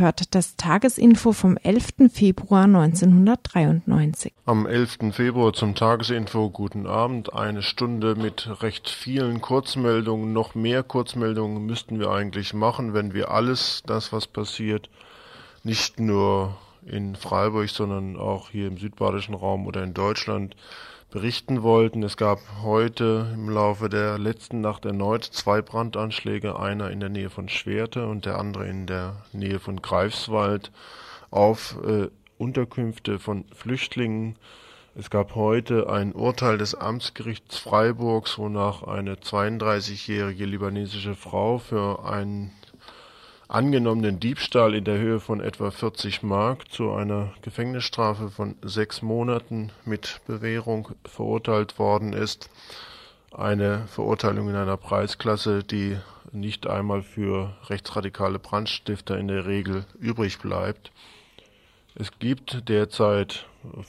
Ihr das Tagesinfo vom 11. Februar 1993. Am 11. Februar zum Tagesinfo guten Abend. Eine Stunde mit recht vielen Kurzmeldungen. Noch mehr Kurzmeldungen müssten wir eigentlich machen, wenn wir alles das, was passiert, nicht nur in Freiburg, sondern auch hier im südbadischen Raum oder in Deutschland berichten wollten. Es gab heute im Laufe der letzten Nacht erneut zwei Brandanschläge, einer in der Nähe von Schwerte und der andere in der Nähe von Greifswald auf äh, Unterkünfte von Flüchtlingen. Es gab heute ein Urteil des Amtsgerichts Freiburgs, wonach eine 32-jährige libanesische Frau für einen angenommenen Diebstahl in der Höhe von etwa 40 Mark zu einer Gefängnisstrafe von sechs Monaten mit Bewährung verurteilt worden ist. Eine Verurteilung in einer Preisklasse, die nicht einmal für rechtsradikale Brandstifter in der Regel übrig bleibt. Es gibt derzeit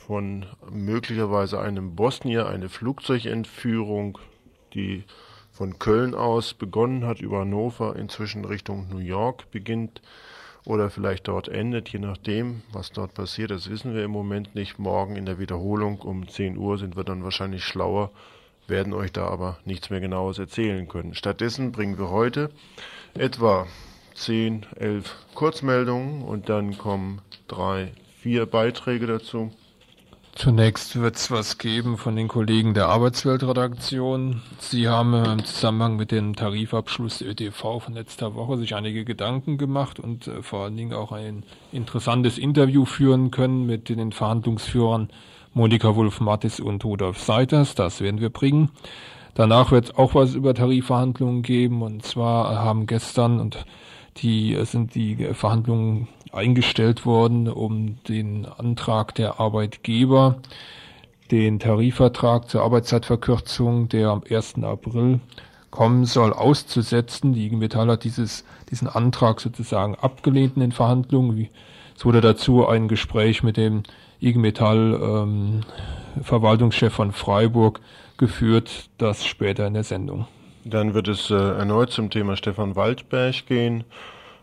von möglicherweise einem Bosnier eine Flugzeugentführung, die von Köln aus begonnen hat über Hannover, inzwischen Richtung New York beginnt oder vielleicht dort endet, je nachdem, was dort passiert. Das wissen wir im Moment nicht. Morgen in der Wiederholung um 10 Uhr sind wir dann wahrscheinlich schlauer, werden euch da aber nichts mehr genaues erzählen können. Stattdessen bringen wir heute etwa 10, 11 Kurzmeldungen und dann kommen drei, vier Beiträge dazu. Zunächst wird es was geben von den Kollegen der Arbeitsweltredaktion. Sie haben im Zusammenhang mit dem Tarifabschluss der ÖTV von letzter Woche sich einige Gedanken gemacht und äh, vor allen Dingen auch ein interessantes Interview führen können mit den Verhandlungsführern Monika Wulf-Mattis und Rudolf Seiters. Das werden wir bringen. Danach wird es auch was über Tarifverhandlungen geben und zwar haben gestern und die äh, sind die Verhandlungen eingestellt worden, um den Antrag der Arbeitgeber, den Tarifvertrag zur Arbeitszeitverkürzung, der am 1. April kommen soll, auszusetzen. Die IG Metall hat dieses, diesen Antrag sozusagen abgelehnt in den Verhandlungen. Es wurde dazu ein Gespräch mit dem IG Metall ähm, Verwaltungschef von Freiburg geführt, das später in der Sendung. Dann wird es äh, erneut zum Thema Stefan Waldberg gehen.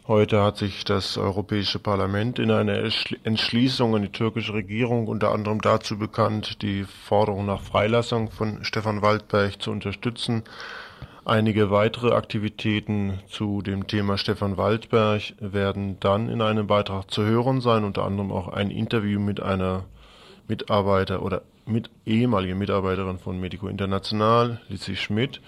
Heute hat sich das Europäische Parlament in einer Entschließung an die türkische Regierung unter anderem dazu bekannt, die Forderung nach Freilassung von Stefan Waldberg zu unterstützen. Einige weitere Aktivitäten zu dem Thema Stefan Waldberg werden dann in einem Beitrag zu hören sein, unter anderem auch ein Interview mit einer Mitarbeiter oder mit ehemaligen Mitarbeiterin von Medico International, Lizzie Schmidt.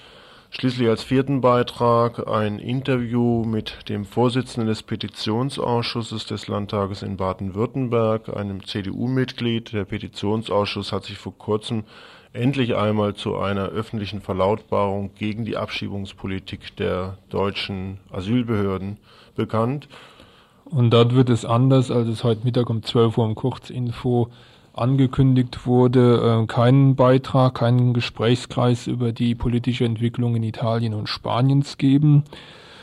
Schließlich als vierten Beitrag ein Interview mit dem Vorsitzenden des Petitionsausschusses des Landtages in Baden-Württemberg, einem CDU-Mitglied. Der Petitionsausschuss hat sich vor kurzem endlich einmal zu einer öffentlichen Verlautbarung gegen die Abschiebungspolitik der deutschen Asylbehörden bekannt. Und dort wird es anders, als es heute Mittag um 12 Uhr im Kurzinfo angekündigt wurde, äh, keinen Beitrag, keinen Gesprächskreis über die politische Entwicklung in Italien und Spaniens geben,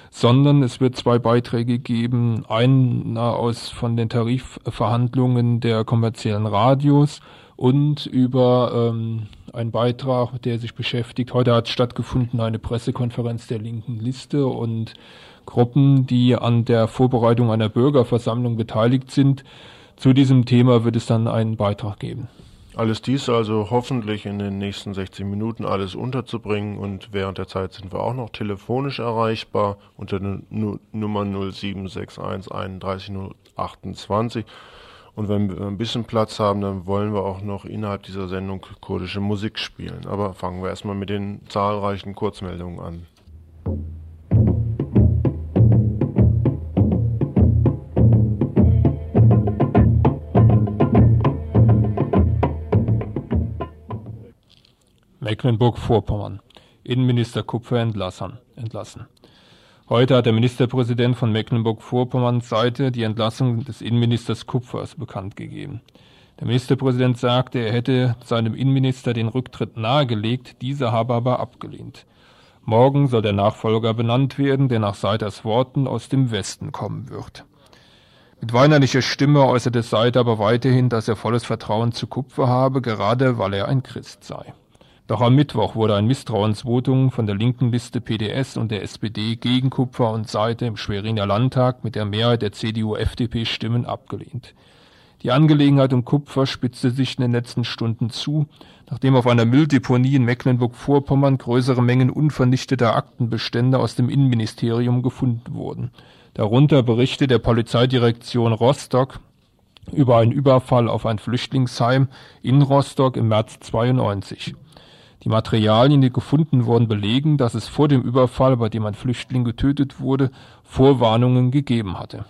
sondern es wird zwei Beiträge geben, einer aus von den Tarifverhandlungen der kommerziellen Radios und über ähm, einen Beitrag, der sich beschäftigt. Heute hat stattgefunden eine Pressekonferenz der linken Liste und Gruppen, die an der Vorbereitung einer Bürgerversammlung beteiligt sind, zu diesem Thema wird es dann einen Beitrag geben. Alles dies also hoffentlich in den nächsten 60 Minuten alles unterzubringen und während der Zeit sind wir auch noch telefonisch erreichbar unter der Nummer 0761 31028. Und wenn wir ein bisschen Platz haben, dann wollen wir auch noch innerhalb dieser Sendung kurdische Musik spielen. Aber fangen wir erstmal mit den zahlreichen Kurzmeldungen an. Mecklenburg-Vorpommern. Innenminister Kupfer entlassen. Heute hat der Ministerpräsident von Mecklenburg-Vorpommerns Seite die Entlassung des Innenministers Kupfers bekannt gegeben. Der Ministerpräsident sagte, er hätte seinem Innenminister den Rücktritt nahegelegt, dieser habe aber abgelehnt. Morgen soll der Nachfolger benannt werden, der nach Seiters Worten aus dem Westen kommen wird. Mit weinerlicher Stimme äußerte Seiter aber weiterhin, dass er volles Vertrauen zu Kupfer habe, gerade weil er ein Christ sei. Doch am Mittwoch wurde ein Misstrauensvotum von der linken Liste PDS und der SPD gegen Kupfer und Seite im Schweriner Landtag mit der Mehrheit der CDU-FDP-Stimmen abgelehnt. Die Angelegenheit um Kupfer spitzte sich in den letzten Stunden zu, nachdem auf einer Mülldeponie in Mecklenburg-Vorpommern größere Mengen unvernichteter Aktenbestände aus dem Innenministerium gefunden wurden. Darunter Berichte der Polizeidirektion Rostock über einen Überfall auf ein Flüchtlingsheim in Rostock im März 92. Die Materialien, die gefunden wurden, belegen, dass es vor dem Überfall, bei dem ein Flüchtling getötet wurde, Vorwarnungen gegeben hatte.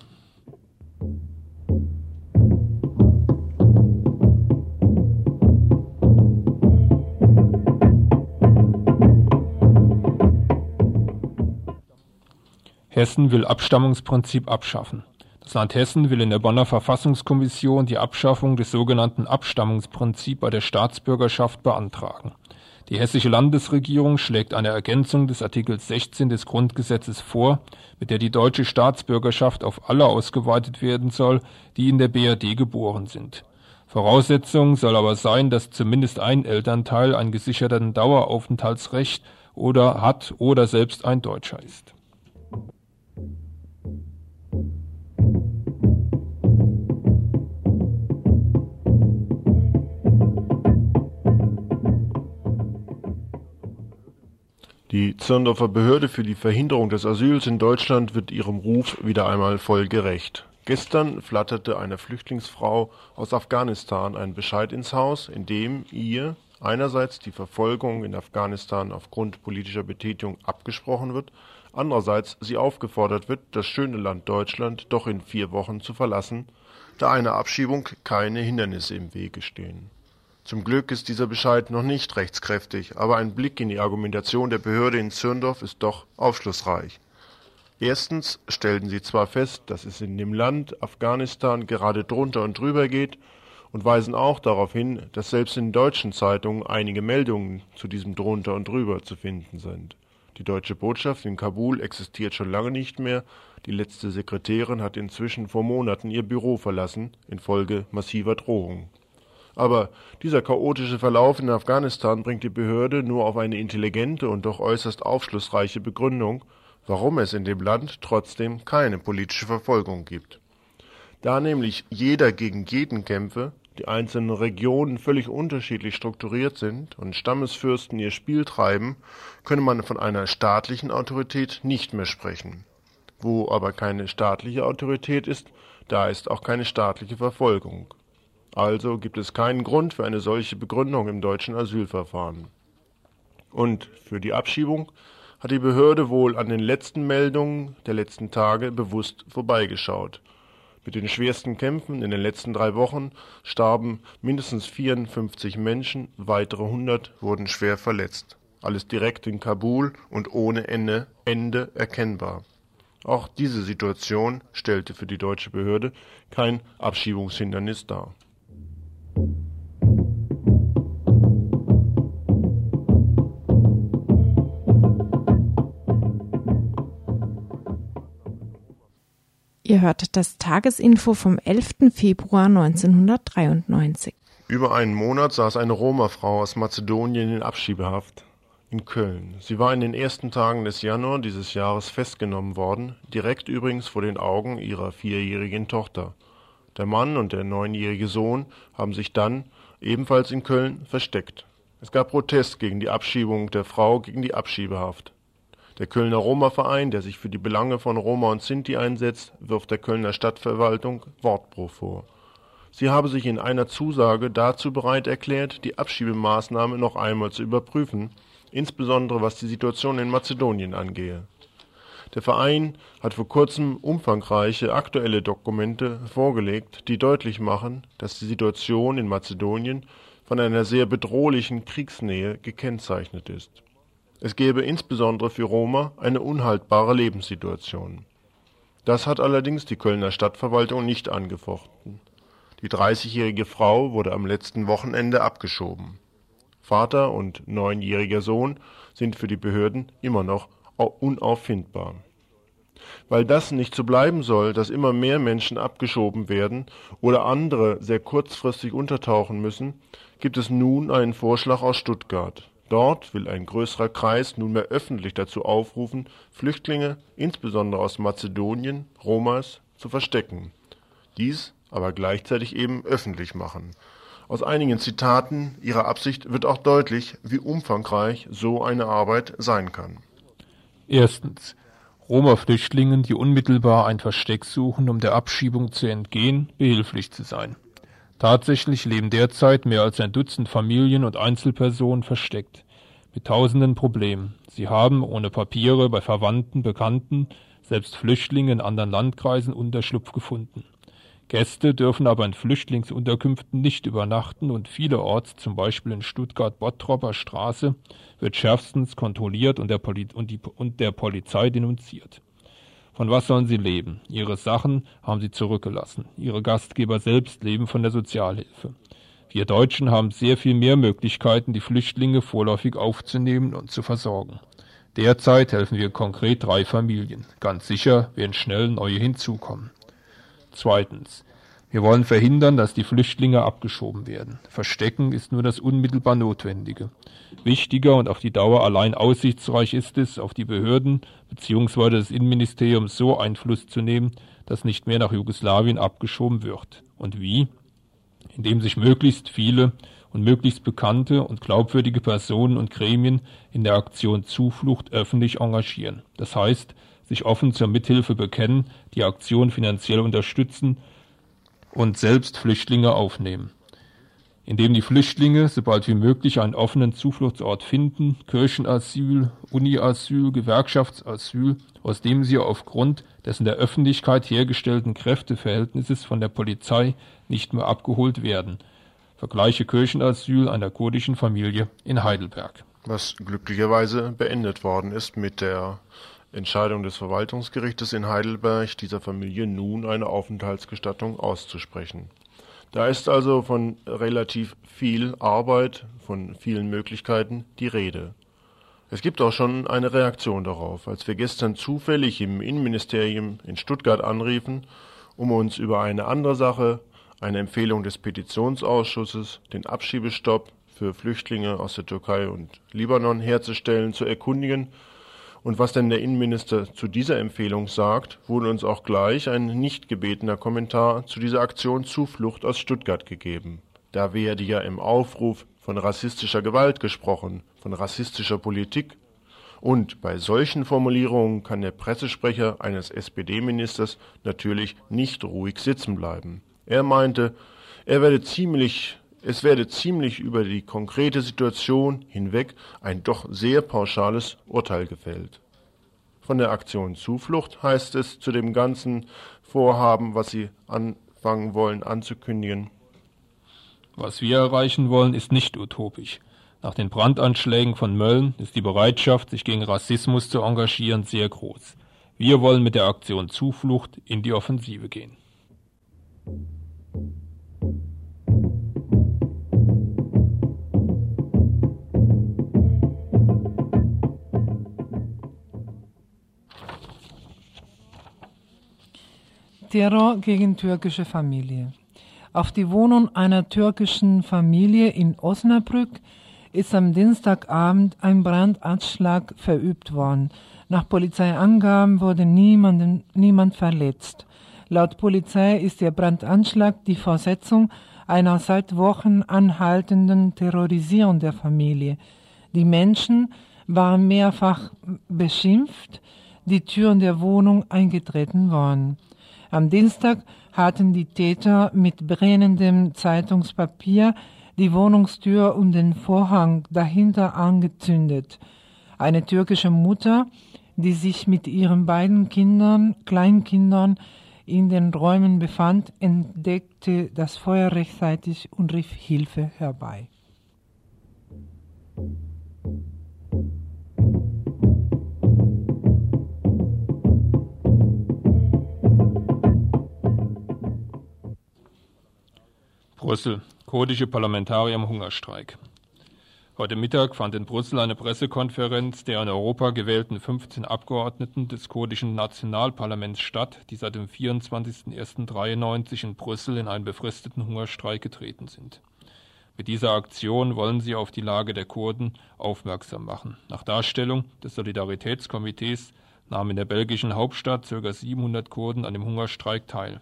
Hessen will Abstammungsprinzip abschaffen. Das Land Hessen will in der Bonner Verfassungskommission die Abschaffung des sogenannten Abstammungsprinzips bei der Staatsbürgerschaft beantragen. Die hessische Landesregierung schlägt eine Ergänzung des Artikels 16 des Grundgesetzes vor, mit der die deutsche Staatsbürgerschaft auf alle ausgeweitet werden soll, die in der BRD geboren sind. Voraussetzung soll aber sein, dass zumindest ein Elternteil ein gesicherten Daueraufenthaltsrecht oder hat oder selbst ein Deutscher ist. Die Zirndorfer Behörde für die Verhinderung des Asyls in Deutschland wird ihrem Ruf wieder einmal voll gerecht. Gestern flatterte einer Flüchtlingsfrau aus Afghanistan ein Bescheid ins Haus, in dem ihr einerseits die Verfolgung in Afghanistan aufgrund politischer Betätigung abgesprochen wird, andererseits sie aufgefordert wird, das schöne Land Deutschland doch in vier Wochen zu verlassen, da einer Abschiebung keine Hindernisse im Wege stehen zum Glück ist dieser Bescheid noch nicht rechtskräftig, aber ein Blick in die Argumentation der Behörde in Zürndorf ist doch aufschlussreich. Erstens stellten sie zwar fest, dass es in dem Land Afghanistan gerade drunter und drüber geht, und weisen auch darauf hin, dass selbst in deutschen Zeitungen einige Meldungen zu diesem drunter und drüber zu finden sind. Die deutsche Botschaft in Kabul existiert schon lange nicht mehr, die letzte Sekretärin hat inzwischen vor Monaten ihr Büro verlassen, infolge massiver Drohungen. Aber dieser chaotische Verlauf in Afghanistan bringt die Behörde nur auf eine intelligente und doch äußerst aufschlussreiche Begründung, warum es in dem Land trotzdem keine politische Verfolgung gibt. Da nämlich jeder gegen jeden kämpfe, die einzelnen Regionen völlig unterschiedlich strukturiert sind und Stammesfürsten ihr Spiel treiben, könne man von einer staatlichen Autorität nicht mehr sprechen. Wo aber keine staatliche Autorität ist, da ist auch keine staatliche Verfolgung. Also gibt es keinen Grund für eine solche Begründung im deutschen Asylverfahren. Und für die Abschiebung hat die Behörde wohl an den letzten Meldungen der letzten Tage bewusst vorbeigeschaut. Mit den schwersten Kämpfen in den letzten drei Wochen starben mindestens 54 Menschen, weitere 100 wurden schwer verletzt. Alles direkt in Kabul und ohne Ende, Ende erkennbar. Auch diese Situation stellte für die deutsche Behörde kein Abschiebungshindernis dar. Ihr hört das Tagesinfo vom 11. Februar 1993. Über einen Monat saß eine Roma-Frau aus Mazedonien in Abschiebehaft in Köln. Sie war in den ersten Tagen des Januar dieses Jahres festgenommen worden, direkt übrigens vor den Augen ihrer vierjährigen Tochter. Der Mann und der neunjährige Sohn haben sich dann, ebenfalls in Köln, versteckt. Es gab Protest gegen die Abschiebung der Frau gegen die Abschiebehaft. Der Kölner Roma-Verein, der sich für die Belange von Roma und Sinti einsetzt, wirft der Kölner Stadtverwaltung Wortbruch vor. Sie habe sich in einer Zusage dazu bereit erklärt, die Abschiebemaßnahme noch einmal zu überprüfen, insbesondere was die Situation in Mazedonien angehe. Der Verein hat vor kurzem umfangreiche aktuelle Dokumente vorgelegt, die deutlich machen, dass die Situation in Mazedonien von einer sehr bedrohlichen Kriegsnähe gekennzeichnet ist es gäbe insbesondere für Roma eine unhaltbare Lebenssituation. Das hat allerdings die Kölner Stadtverwaltung nicht angefochten. Die 30-jährige Frau wurde am letzten Wochenende abgeschoben. Vater und neunjähriger Sohn sind für die Behörden immer noch unauffindbar. Weil das nicht so bleiben soll, dass immer mehr Menschen abgeschoben werden oder andere sehr kurzfristig untertauchen müssen, gibt es nun einen Vorschlag aus Stuttgart. Dort will ein größerer Kreis nunmehr öffentlich dazu aufrufen, Flüchtlinge, insbesondere aus Mazedonien, Romas, zu verstecken. Dies aber gleichzeitig eben öffentlich machen. Aus einigen Zitaten ihrer Absicht wird auch deutlich, wie umfangreich so eine Arbeit sein kann. Erstens. Roma-Flüchtlingen, die unmittelbar ein Versteck suchen, um der Abschiebung zu entgehen, behilflich zu sein. Tatsächlich leben derzeit mehr als ein Dutzend Familien und Einzelpersonen versteckt, mit tausenden Problemen. Sie haben ohne Papiere bei Verwandten, Bekannten, selbst Flüchtlinge in anderen Landkreisen Unterschlupf gefunden. Gäste dürfen aber in Flüchtlingsunterkünften nicht übernachten und vielerorts, zum Beispiel in Stuttgart-Bottropper Straße, wird schärfstens kontrolliert und der, und, die, und der Polizei denunziert. Von was sollen sie leben? Ihre Sachen haben sie zurückgelassen. Ihre Gastgeber selbst leben von der Sozialhilfe. Wir Deutschen haben sehr viel mehr Möglichkeiten, die Flüchtlinge vorläufig aufzunehmen und zu versorgen. Derzeit helfen wir konkret drei Familien. Ganz sicher werden schnell neue hinzukommen. Zweitens. Wir wollen verhindern, dass die Flüchtlinge abgeschoben werden. Verstecken ist nur das unmittelbar Notwendige. Wichtiger und auf die Dauer allein aussichtsreich ist es, auf die Behörden bzw. das Innenministerium so Einfluss zu nehmen, dass nicht mehr nach Jugoslawien abgeschoben wird. Und wie? Indem sich möglichst viele und möglichst bekannte und glaubwürdige Personen und Gremien in der Aktion Zuflucht öffentlich engagieren. Das heißt, sich offen zur Mithilfe bekennen, die Aktion finanziell unterstützen und selbst Flüchtlinge aufnehmen. Indem die Flüchtlinge sobald wie möglich einen offenen Zufluchtsort finden, Kirchenasyl, Uniasyl, Gewerkschaftsasyl, aus dem sie aufgrund des in der Öffentlichkeit hergestellten Kräfteverhältnisses von der Polizei nicht mehr abgeholt werden. Vergleiche Kirchenasyl einer kurdischen Familie in Heidelberg. Was glücklicherweise beendet worden ist mit der Entscheidung des Verwaltungsgerichtes in Heidelberg, dieser Familie nun eine Aufenthaltsgestattung auszusprechen. Da ist also von relativ viel Arbeit, von vielen Möglichkeiten die Rede. Es gibt auch schon eine Reaktion darauf, als wir gestern zufällig im Innenministerium in Stuttgart anriefen, um uns über eine andere Sache, eine Empfehlung des Petitionsausschusses, den Abschiebestopp für Flüchtlinge aus der Türkei und Libanon herzustellen, zu erkundigen und was denn der Innenminister zu dieser Empfehlung sagt, wurde uns auch gleich ein nicht gebetener Kommentar zu dieser Aktion Zuflucht aus Stuttgart gegeben. Da werde ja im Aufruf von rassistischer Gewalt gesprochen, von rassistischer Politik. Und bei solchen Formulierungen kann der Pressesprecher eines SPD-Ministers natürlich nicht ruhig sitzen bleiben. Er meinte, er werde ziemlich es werde ziemlich über die konkrete Situation hinweg ein doch sehr pauschales Urteil gefällt. Von der Aktion Zuflucht heißt es zu dem ganzen Vorhaben, was sie anfangen wollen anzukündigen. Was wir erreichen wollen, ist nicht utopisch. Nach den Brandanschlägen von Mölln ist die Bereitschaft, sich gegen Rassismus zu engagieren, sehr groß. Wir wollen mit der Aktion Zuflucht in die Offensive gehen. Terror gegen türkische Familie. Auf die Wohnung einer türkischen Familie in Osnabrück ist am Dienstagabend ein Brandanschlag verübt worden. Nach Polizeiangaben wurde niemanden, niemand verletzt. Laut Polizei ist der Brandanschlag die Fortsetzung einer seit Wochen anhaltenden Terrorisierung der Familie. Die Menschen waren mehrfach beschimpft, die Türen der Wohnung eingetreten worden. Am Dienstag hatten die Täter mit brennendem Zeitungspapier die Wohnungstür und den Vorhang dahinter angezündet. Eine türkische Mutter, die sich mit ihren beiden Kindern, Kleinkindern, in den Räumen befand, entdeckte das Feuer rechtzeitig und rief Hilfe herbei. Brüssel. Kurdische Parlamentarier im Hungerstreik. Heute Mittag fand in Brüssel eine Pressekonferenz der in Europa gewählten 15 Abgeordneten des kurdischen Nationalparlaments statt, die seit dem 24.01.93 in Brüssel in einen befristeten Hungerstreik getreten sind. Mit dieser Aktion wollen sie auf die Lage der Kurden aufmerksam machen. Nach Darstellung des Solidaritätskomitees nahmen in der belgischen Hauptstadt ca. 700 Kurden an dem Hungerstreik teil.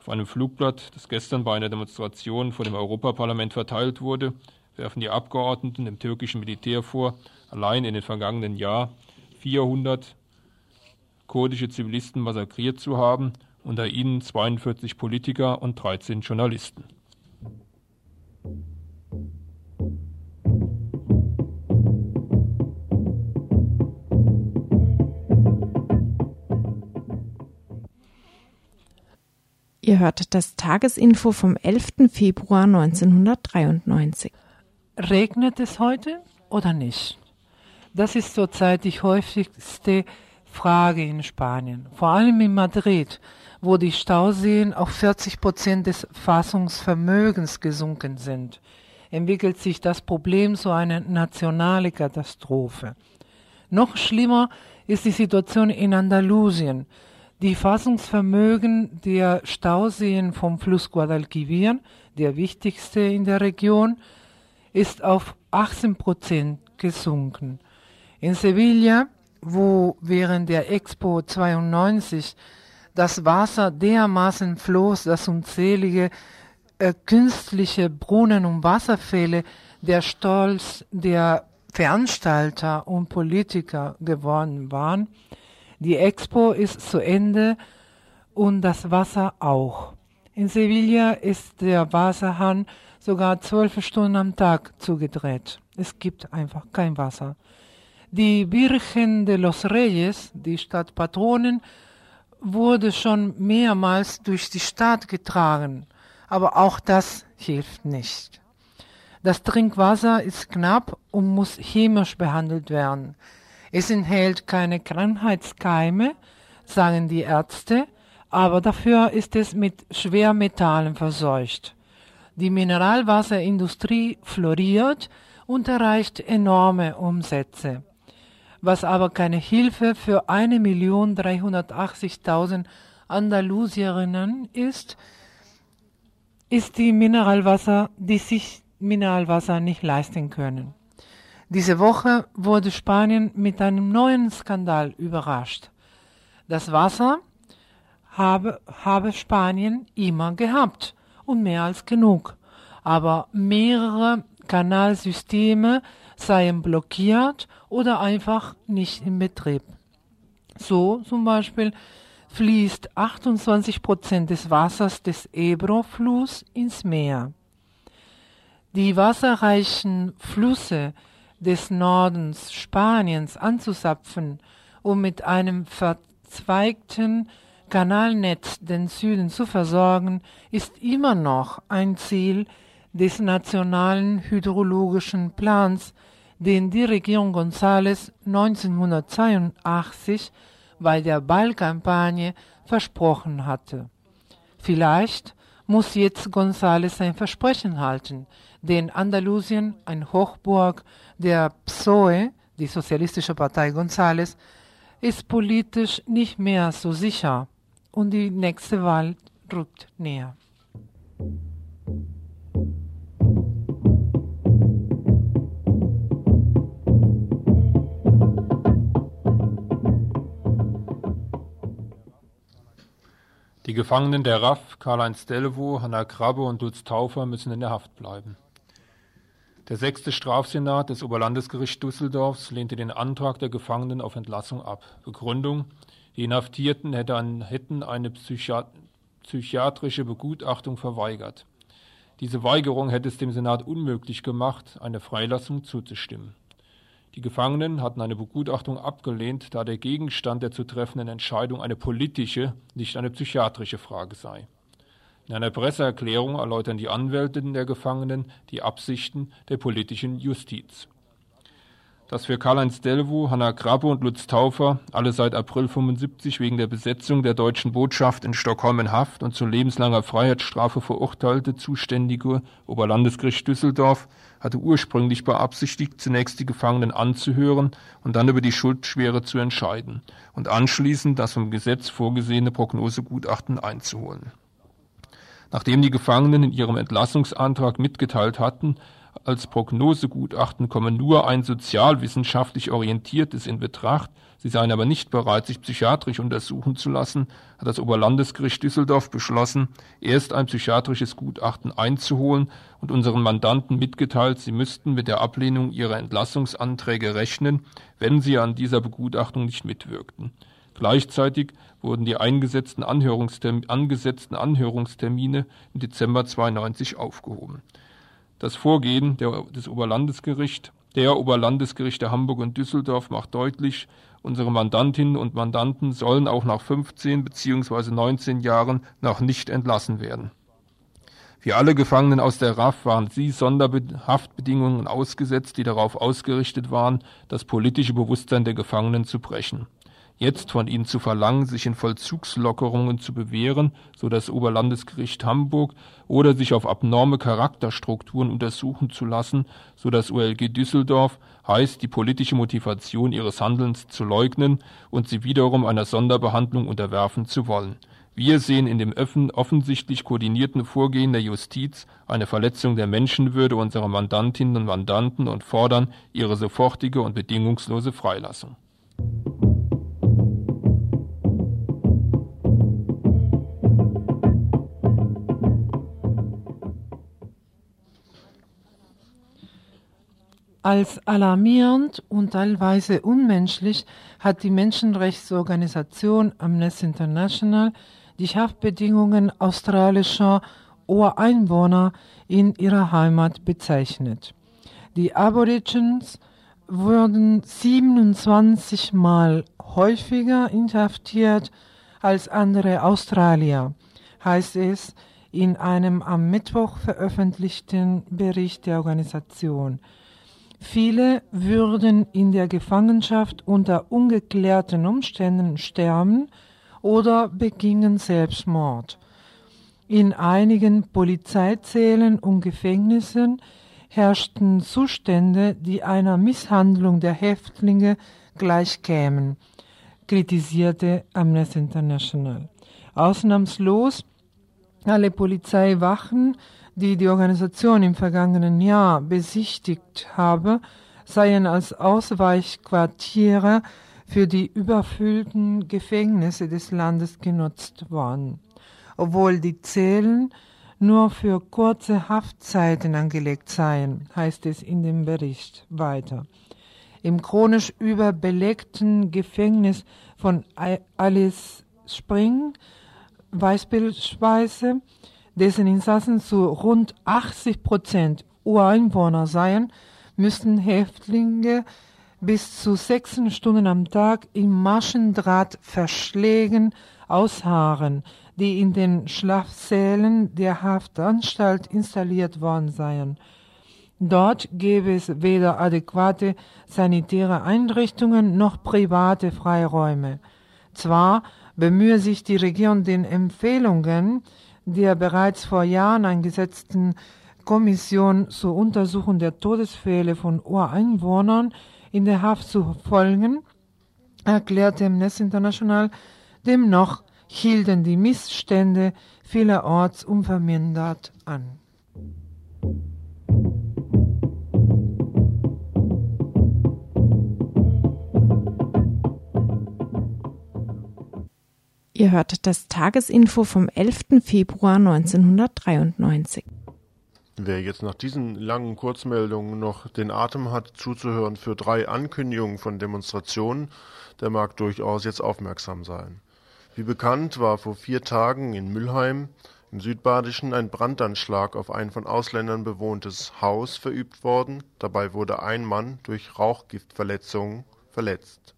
Auf einem Flugblatt, das gestern bei einer Demonstration vor dem Europaparlament verteilt wurde, werfen die Abgeordneten dem türkischen Militär vor, allein in den vergangenen Jahr 400 kurdische Zivilisten massakriert zu haben, unter ihnen 42 Politiker und 13 Journalisten. Ihr hört das Tagesinfo vom 11. Februar 1993. Regnet es heute oder nicht? Das ist zurzeit die häufigste Frage in Spanien, vor allem in Madrid, wo die Stauseen auf 40 Prozent des Fassungsvermögens gesunken sind, entwickelt sich das Problem zu einer nationalen Katastrophe. Noch schlimmer ist die Situation in Andalusien. Die Fassungsvermögen der Stauseen vom Fluss Guadalquivir, der wichtigste in der Region, ist auf 18 Prozent gesunken. In Sevilla, wo während der Expo 92 das Wasser dermaßen floss, dass unzählige äh, künstliche Brunnen und Wasserfälle der Stolz der Veranstalter und Politiker geworden waren. Die Expo ist zu Ende und das Wasser auch. In Sevilla ist der Wasserhahn sogar zwölf Stunden am Tag zugedreht. Es gibt einfach kein Wasser. Die Virgen de los Reyes, die Stadtpatronin, wurde schon mehrmals durch die Stadt getragen, aber auch das hilft nicht. Das Trinkwasser ist knapp und muss chemisch behandelt werden. Es enthält keine Krankheitskeime, sagen die Ärzte, aber dafür ist es mit Schwermetallen verseucht. Die Mineralwasserindustrie floriert und erreicht enorme Umsätze. Was aber keine Hilfe für 1.380.000 Andalusierinnen ist, ist die Mineralwasser, die sich Mineralwasser nicht leisten können. Diese Woche wurde Spanien mit einem neuen Skandal überrascht. Das Wasser habe, habe Spanien immer gehabt und mehr als genug. Aber mehrere Kanalsysteme seien blockiert oder einfach nicht in Betrieb. So zum Beispiel fließt 28 Prozent des Wassers des Ebro-Fluss ins Meer. Die wasserreichen Flüsse des Nordens Spaniens anzusapfen, um mit einem verzweigten Kanalnetz den Süden zu versorgen, ist immer noch ein Ziel des nationalen hydrologischen Plans, den die Regierung González 1982 bei der Ballkampagne versprochen hatte. Vielleicht muss jetzt González sein Versprechen halten, denn Andalusien, ein Hochburg der PSOE, die Sozialistische Partei González, ist politisch nicht mehr so sicher und die nächste Wahl rückt näher. Die Gefangenen der RAF, Karl-Heinz Delvo, Hanna Krabbe und Lutz Taufer müssen in der Haft bleiben. Der sechste Strafsenat des Oberlandesgerichts Düsseldorfs lehnte den Antrag der Gefangenen auf Entlassung ab. Begründung, die Inhaftierten hätten eine psychiatrische Begutachtung verweigert. Diese Weigerung hätte es dem Senat unmöglich gemacht, eine Freilassung zuzustimmen. Die Gefangenen hatten eine Begutachtung abgelehnt, da der Gegenstand der zu treffenden Entscheidung eine politische, nicht eine psychiatrische Frage sei. In einer Presseerklärung erläutern die Anwältinnen der Gefangenen die Absichten der politischen Justiz. dass für Karl-Heinz Delvo, Hanna Krabbe und Lutz Taufer, alle seit April 75 wegen der Besetzung der deutschen Botschaft in Stockholm in Haft und zu lebenslanger Freiheitsstrafe verurteilte zuständige Oberlandesgericht Düsseldorf hatte ursprünglich beabsichtigt, zunächst die Gefangenen anzuhören und dann über die Schuldschwere zu entscheiden und anschließend das vom Gesetz vorgesehene Prognosegutachten einzuholen. Nachdem die Gefangenen in ihrem Entlassungsantrag mitgeteilt hatten, als Prognosegutachten komme nur ein sozialwissenschaftlich orientiertes in Betracht, sie seien aber nicht bereit, sich psychiatrisch untersuchen zu lassen, hat das Oberlandesgericht Düsseldorf beschlossen, erst ein psychiatrisches Gutachten einzuholen und unseren Mandanten mitgeteilt, sie müssten mit der Ablehnung ihrer Entlassungsanträge rechnen, wenn sie an dieser Begutachtung nicht mitwirkten. Gleichzeitig wurden die eingesetzten Anhörungstermine, angesetzten Anhörungstermine im Dezember 92 aufgehoben. Das Vorgehen der, des Oberlandesgericht, der Oberlandesgerichte Hamburg und Düsseldorf macht deutlich, unsere Mandantinnen und Mandanten sollen auch nach 15 bzw. 19 Jahren noch nicht entlassen werden. Wie alle Gefangenen aus der RAF waren sie Sonderhaftbedingungen ausgesetzt, die darauf ausgerichtet waren, das politische Bewusstsein der Gefangenen zu brechen jetzt von ihnen zu verlangen, sich in Vollzugslockerungen zu bewähren, so das Oberlandesgericht Hamburg, oder sich auf abnorme Charakterstrukturen untersuchen zu lassen, so das OLG Düsseldorf, heißt die politische Motivation ihres Handelns zu leugnen und sie wiederum einer Sonderbehandlung unterwerfen zu wollen. Wir sehen in dem offensichtlich koordinierten Vorgehen der Justiz eine Verletzung der Menschenwürde unserer Mandantinnen und Mandanten und fordern ihre sofortige und bedingungslose Freilassung. Als alarmierend und teilweise unmenschlich hat die Menschenrechtsorganisation Amnesty International die Haftbedingungen australischer Ureinwohner in ihrer Heimat bezeichnet. Die Aborigines wurden 27 Mal häufiger inhaftiert als andere Australier, heißt es in einem am Mittwoch veröffentlichten Bericht der Organisation. Viele würden in der Gefangenschaft unter ungeklärten Umständen sterben oder begingen Selbstmord. In einigen Polizeizellen und Gefängnissen herrschten Zustände, die einer Misshandlung der Häftlinge gleichkämen, kritisierte Amnesty International. Ausnahmslos alle Polizeiwachen die die Organisation im vergangenen Jahr besichtigt habe, seien als Ausweichquartiere für die überfüllten Gefängnisse des Landes genutzt worden, obwohl die Zellen nur für kurze Haftzeiten angelegt seien, heißt es in dem Bericht weiter. Im chronisch überbelegten Gefängnis von Alice Spring beispielsweise dessen Insassen zu rund 80 Prozent Ureinwohner seien, müssten Häftlinge bis zu sechs Stunden am Tag im Maschendrahtverschlägen ausharren, die in den Schlafsälen der Haftanstalt installiert worden seien. Dort gäbe es weder adäquate sanitäre Einrichtungen noch private Freiräume. Zwar bemühe sich die Regierung den Empfehlungen der bereits vor Jahren eingesetzten Kommission zur Untersuchung der Todesfälle von Ureinwohnern in der Haft zu folgen, erklärte Amnesty International, demnach hielten die Missstände vielerorts unvermindert an. Ihr hört das Tagesinfo vom 11. Februar 1993. Wer jetzt nach diesen langen Kurzmeldungen noch den Atem hat, zuzuhören für drei Ankündigungen von Demonstrationen, der mag durchaus jetzt aufmerksam sein. Wie bekannt war vor vier Tagen in Mülheim im Südbadischen ein Brandanschlag auf ein von Ausländern bewohntes Haus verübt worden. Dabei wurde ein Mann durch Rauchgiftverletzungen verletzt.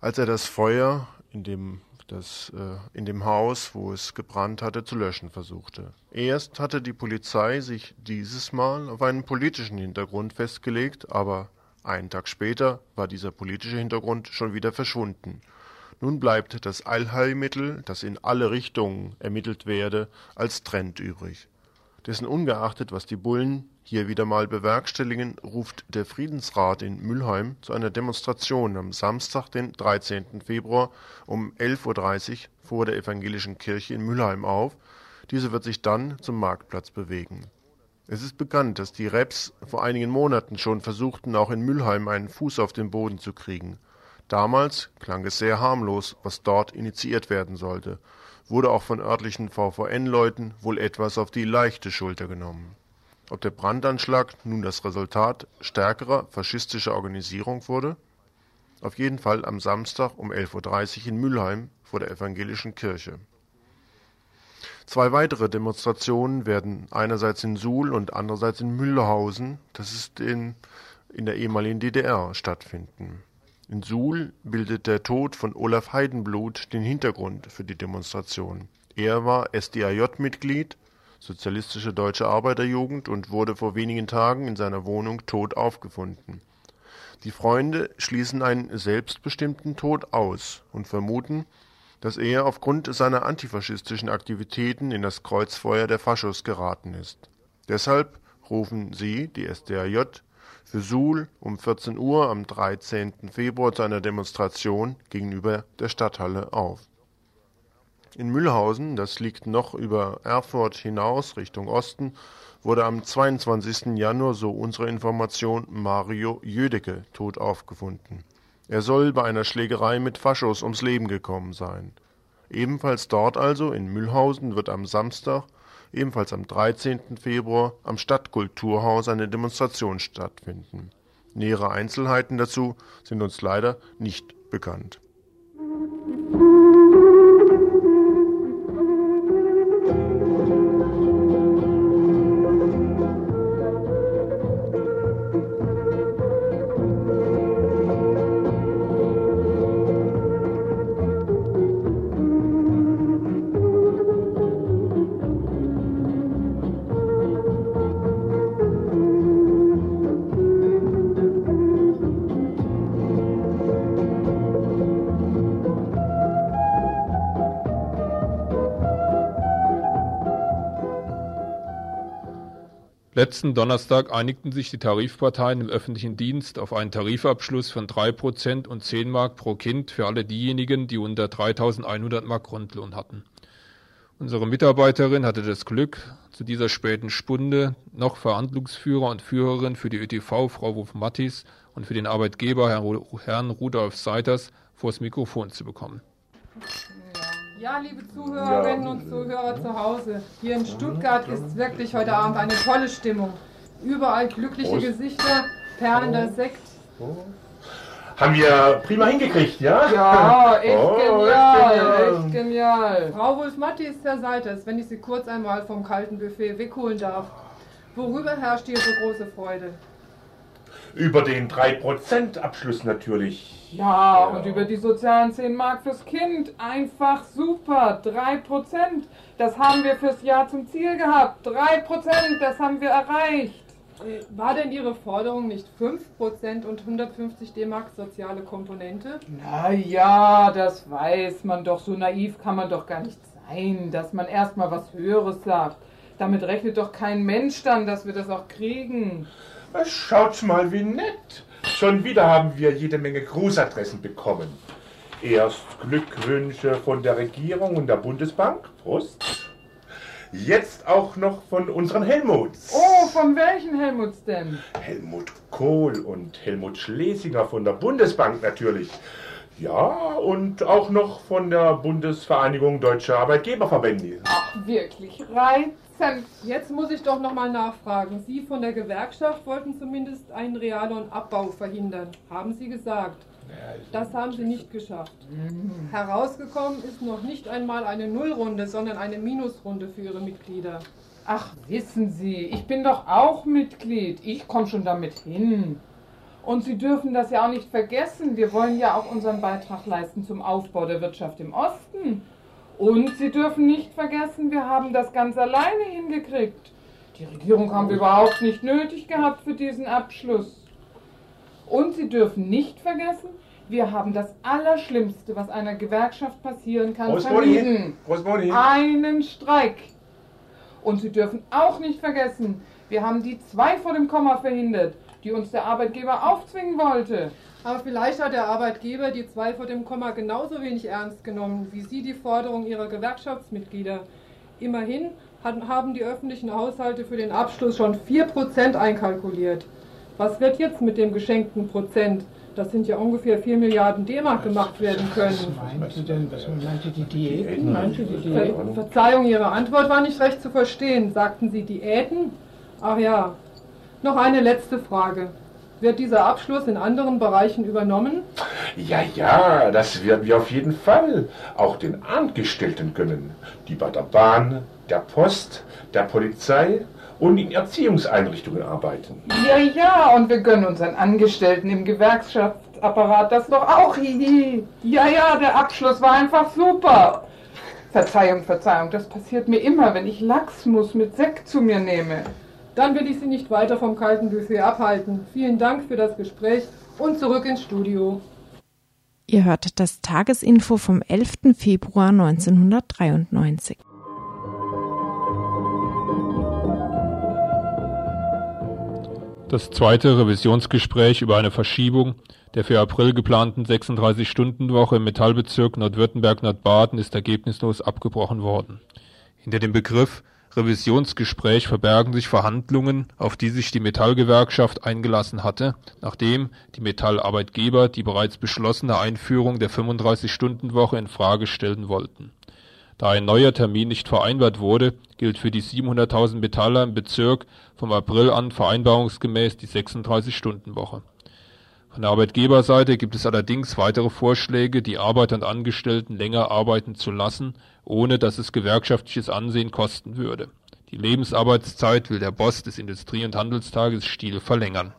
Als er das Feuer in dem das äh, in dem Haus, wo es gebrannt hatte, zu löschen versuchte. Erst hatte die Polizei sich dieses Mal auf einen politischen Hintergrund festgelegt, aber Einen Tag später war dieser politische Hintergrund schon wieder verschwunden. Nun bleibt das Allheilmittel, das in alle Richtungen ermittelt werde, als Trend übrig. Dessen ungeachtet, was die Bullen hier wieder mal bewerkstelligen, ruft der Friedensrat in Mülheim zu einer Demonstration am Samstag, den 13. Februar um 11.30 Uhr vor der evangelischen Kirche in Mülheim auf. Diese wird sich dann zum Marktplatz bewegen. Es ist bekannt, dass die Reps vor einigen Monaten schon versuchten, auch in Mülheim einen Fuß auf den Boden zu kriegen. Damals klang es sehr harmlos, was dort initiiert werden sollte, wurde auch von örtlichen VVN-Leuten wohl etwas auf die leichte Schulter genommen. Ob der Brandanschlag nun das Resultat stärkerer faschistischer Organisierung wurde? Auf jeden Fall am Samstag um 11.30 Uhr in Mülheim vor der evangelischen Kirche. Zwei weitere Demonstrationen werden einerseits in Suhl und andererseits in Mühlhausen, das ist in, in der ehemaligen DDR, stattfinden. In Suhl bildet der Tod von Olaf Heidenblut den Hintergrund für die Demonstration. Er war SDAJ-Mitglied, Sozialistische Deutsche Arbeiterjugend, und wurde vor wenigen Tagen in seiner Wohnung tot aufgefunden. Die Freunde schließen einen selbstbestimmten Tod aus und vermuten, dass er aufgrund seiner antifaschistischen Aktivitäten in das Kreuzfeuer der Faschos geraten ist. Deshalb rufen sie, die SDAJ, für Suhl um 14 Uhr am 13. Februar zu einer Demonstration gegenüber der Stadthalle auf. In Mühlhausen, das liegt noch über Erfurt hinaus Richtung Osten, wurde am 22. Januar, so unsere Information, Mario Jödecke tot aufgefunden. Er soll bei einer Schlägerei mit Faschos ums Leben gekommen sein. Ebenfalls dort also, in Mühlhausen, wird am Samstag ebenfalls am 13. Februar am Stadtkulturhaus eine Demonstration stattfinden. Nähere Einzelheiten dazu sind uns leider nicht bekannt. Letzten Donnerstag einigten sich die Tarifparteien im öffentlichen Dienst auf einen Tarifabschluss von 3% und 10 Mark pro Kind für alle diejenigen, die unter 3100 Mark Grundlohn hatten. Unsere Mitarbeiterin hatte das Glück, zu dieser späten Stunde noch Verhandlungsführer und Führerin für die ÖTV, Frau Wurf-Mattis, und für den Arbeitgeber, Herrn Rudolf Seiters, vors Mikrofon zu bekommen. Ja, liebe Zuhörerinnen und Zuhörer zu Hause, hier in Stuttgart ist wirklich heute Abend eine tolle Stimmung. Überall glückliche. Gesichter, perlender. Sekt. Haben wir prima hingekriegt, ja? Ja, echt, oh, genial, echt genial, echt genial. Frau Wolf-Matti ist der Seite, wenn ich Sie kurz einmal vom kalten Buffet wegholen darf. Worüber herrscht hier so große Freude? Über den 3% Abschluss natürlich. Ja, ja, und über die sozialen 10 Mark fürs Kind. Einfach super. 3%. Das haben wir fürs Jahr zum Ziel gehabt. 3%, das haben wir erreicht. Äh, war denn Ihre Forderung nicht 5% und 150 D-Mark soziale Komponente? Na ja, das weiß man doch. So naiv kann man doch gar nicht sein, dass man erstmal was Höheres sagt. Damit rechnet doch kein Mensch dann, dass wir das auch kriegen. Schaut mal, wie nett. Schon wieder haben wir jede Menge Grußadressen bekommen. Erst Glückwünsche von der Regierung und der Bundesbank. Prost. Jetzt auch noch von unseren Helmuts. Oh, von welchen Helmuts denn? Helmut Kohl und Helmut Schlesinger von der Bundesbank natürlich. Ja, und auch noch von der Bundesvereinigung Deutscher Arbeitgeberverbände. Ach, wirklich reizend. Jetzt muss ich doch noch mal nachfragen. Sie von der Gewerkschaft wollten zumindest einen Reallohnabbau verhindern, haben Sie gesagt. Das haben Sie nicht geschafft. Mhm. Herausgekommen ist noch nicht einmal eine Nullrunde, sondern eine Minusrunde für Ihre Mitglieder. Ach, wissen Sie, ich bin doch auch Mitglied. Ich komme schon damit hin. Und Sie dürfen das ja auch nicht vergessen. Wir wollen ja auch unseren Beitrag leisten zum Aufbau der Wirtschaft im Osten. Und Sie dürfen nicht vergessen, wir haben das ganz alleine hingekriegt. Die Regierung haben wir überhaupt nicht nötig gehabt für diesen Abschluss. Und Sie dürfen nicht vergessen, wir haben das Allerschlimmste, was einer Gewerkschaft passieren kann, vermieden. Einen Streik. Und Sie dürfen auch nicht vergessen, wir haben die zwei vor dem Komma verhindert, die uns der Arbeitgeber aufzwingen wollte. Aber vielleicht hat der Arbeitgeber die zwei vor dem Komma genauso wenig ernst genommen, wie Sie die Forderung Ihrer Gewerkschaftsmitglieder. Immerhin haben die öffentlichen Haushalte für den Abschluss schon 4% einkalkuliert. Was wird jetzt mit dem geschenkten Prozent? Das sind ja ungefähr 4 Milliarden D-Mark gemacht werden können. Was meinte denn, was meinte die Diäten? Meinte die Diäten? Ver Verzeihung, Ihre Antwort war nicht recht zu verstehen. Sagten Sie Diäten? Ach ja. Noch eine letzte Frage. Wird dieser Abschluss in anderen Bereichen übernommen? Ja, ja, das werden wir auf jeden Fall. Auch den Angestellten gönnen. Die bei der Bahn, der Post, der Polizei und in Erziehungseinrichtungen arbeiten. Ja, ja, und wir gönnen unseren Angestellten im Gewerkschaftsapparat das doch auch. Ja, ja, der Abschluss war einfach super. Verzeihung, Verzeihung, das passiert mir immer, wenn ich Lachsmus mit Sekt zu mir nehme. Dann will ich Sie nicht weiter vom kalten Buffet abhalten. Vielen Dank für das Gespräch und zurück ins Studio. Ihr hört das Tagesinfo vom 11. Februar 1993. Das zweite Revisionsgespräch über eine Verschiebung der für April geplanten 36-Stunden-Woche im Metallbezirk Nordwürttemberg-Nordbaden ist ergebnislos abgebrochen worden. Hinter dem Begriff Revisionsgespräch verbergen sich Verhandlungen, auf die sich die Metallgewerkschaft eingelassen hatte, nachdem die Metallarbeitgeber die bereits beschlossene Einführung der 35-Stunden-Woche in Frage stellen wollten da ein neuer Termin nicht vereinbart wurde, gilt für die 700.000 Metaller im Bezirk vom April an vereinbarungsgemäß die 36-Stunden-Woche. Von der Arbeitgeberseite gibt es allerdings weitere Vorschläge, die Arbeiter und Angestellten länger arbeiten zu lassen, ohne dass es gewerkschaftliches Ansehen kosten würde. Die Lebensarbeitszeit will der Boss des Industrie- und Handelstages Stiel verlängern.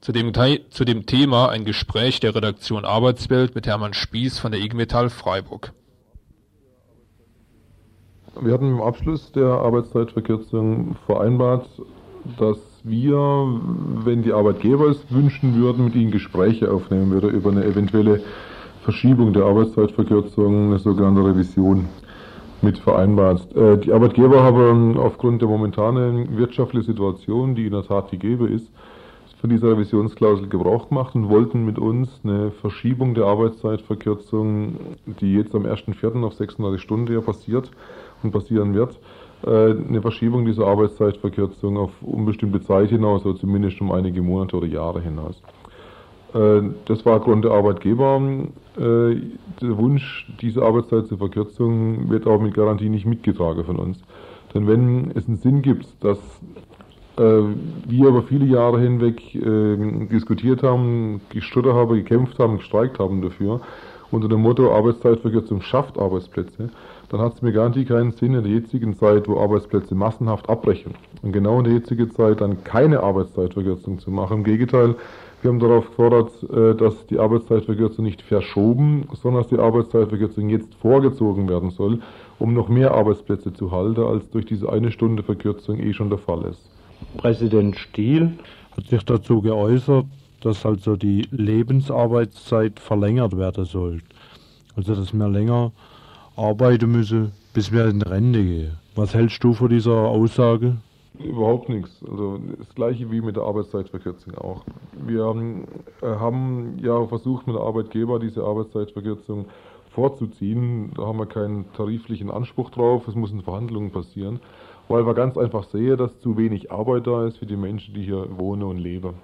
Zu dem, zu dem Thema ein Gespräch der Redaktion Arbeitswelt mit Hermann Spieß von der IG Metall Freiburg. Wir hatten im Abschluss der Arbeitszeitverkürzung vereinbart, dass wir, wenn die Arbeitgeber es wünschen würden, mit ihnen Gespräche aufnehmen würden über eine eventuelle Verschiebung der Arbeitszeitverkürzung, eine sogenannte Revision mit vereinbart. Äh, die Arbeitgeber haben aufgrund der momentanen wirtschaftlichen Situation, die in der Tat gegeben ist, von dieser Revisionsklausel Gebrauch gemacht und wollten mit uns eine Verschiebung der Arbeitszeitverkürzung, die jetzt am 1.4. auf 36 Stunden ja passiert, und passieren wird, eine Verschiebung dieser Arbeitszeitverkürzung auf unbestimmte Zeit hinaus oder zumindest um einige Monate oder Jahre hinaus. Äh, das war Grund der Arbeitgeber. Äh, der Wunsch, diese Arbeitszeit zur Verkürzung wird aber mit Garantie nicht mitgetragen von uns. Denn wenn es einen Sinn gibt, dass wir über viele Jahre hinweg diskutiert haben, gestottert haben, gekämpft haben, gestreikt haben dafür, unter dem Motto Arbeitszeitverkürzung schafft Arbeitsplätze, dann hat es mir garantiert keinen Sinn in der jetzigen Zeit, wo Arbeitsplätze massenhaft abbrechen. Und genau in der jetzigen Zeit dann keine Arbeitszeitverkürzung zu machen. Im Gegenteil, wir haben darauf gefordert, äh, dass die Arbeitszeitverkürzung nicht verschoben, sondern dass die Arbeitszeitverkürzung jetzt vorgezogen werden soll, um noch mehr Arbeitsplätze zu halten, als durch diese eine Stunde Verkürzung eh schon der Fall ist. Präsident Stiel hat sich dazu geäußert, dass also die Lebensarbeitszeit verlängert werden soll. Also dass wir länger arbeiten müssen, bis wir in Rente gehen. Was hältst du von dieser Aussage? Überhaupt nichts. Also das gleiche wie mit der Arbeitszeitverkürzung auch. Wir äh, haben ja versucht mit der Arbeitgeber diese Arbeitszeitverkürzung vorzuziehen. Da haben wir keinen tariflichen Anspruch drauf. Es müssen Verhandlungen passieren, weil wir ganz einfach sehen, dass zu wenig Arbeit da ist für die Menschen, die hier wohnen und leben.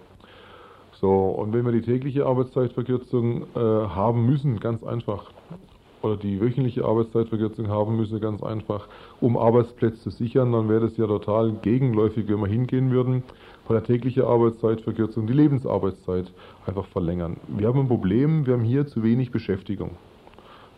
So, und wenn wir die tägliche Arbeitszeitverkürzung äh, haben müssen, ganz einfach, oder die wöchentliche Arbeitszeitverkürzung haben müssen, ganz einfach, um Arbeitsplätze zu sichern, dann wäre es ja total gegenläufig, wenn wir hingehen würden, von der täglichen Arbeitszeitverkürzung die Lebensarbeitszeit einfach verlängern. Wir haben ein Problem, wir haben hier zu wenig Beschäftigung.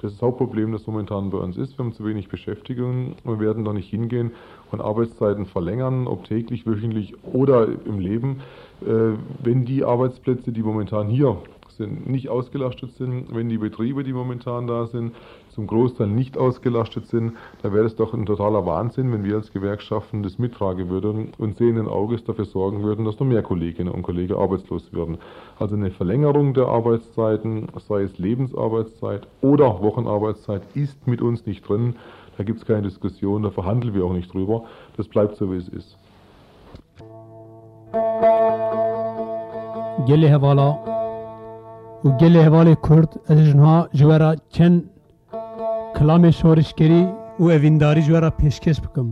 Das ist das Hauptproblem, das momentan bei uns ist. Wir haben zu wenig Beschäftigung wir werden da nicht hingehen und Arbeitszeiten verlängern, ob täglich, wöchentlich oder im Leben, äh, wenn die Arbeitsplätze, die momentan hier sind, nicht ausgelastet sind, wenn die Betriebe, die momentan da sind, zum Großteil nicht ausgelastet sind, da wäre es doch ein totaler Wahnsinn, wenn wir als Gewerkschaften das mittragen würden und sehenden Auges dafür sorgen würden, dass noch mehr Kolleginnen und Kollegen arbeitslos würden. Also eine Verlängerung der Arbeitszeiten, sei es Lebensarbeitszeit oder Wochenarbeitszeit, ist mit uns nicht drin. Da gibt es keine Diskussion, da verhandeln wir auch nicht drüber. Das bleibt so, wie es ist. û gelê hevalê Kurd ez jinha ji we re çend kilamê şoreşkerî û evîndarî ji we re pêşkêş bikim.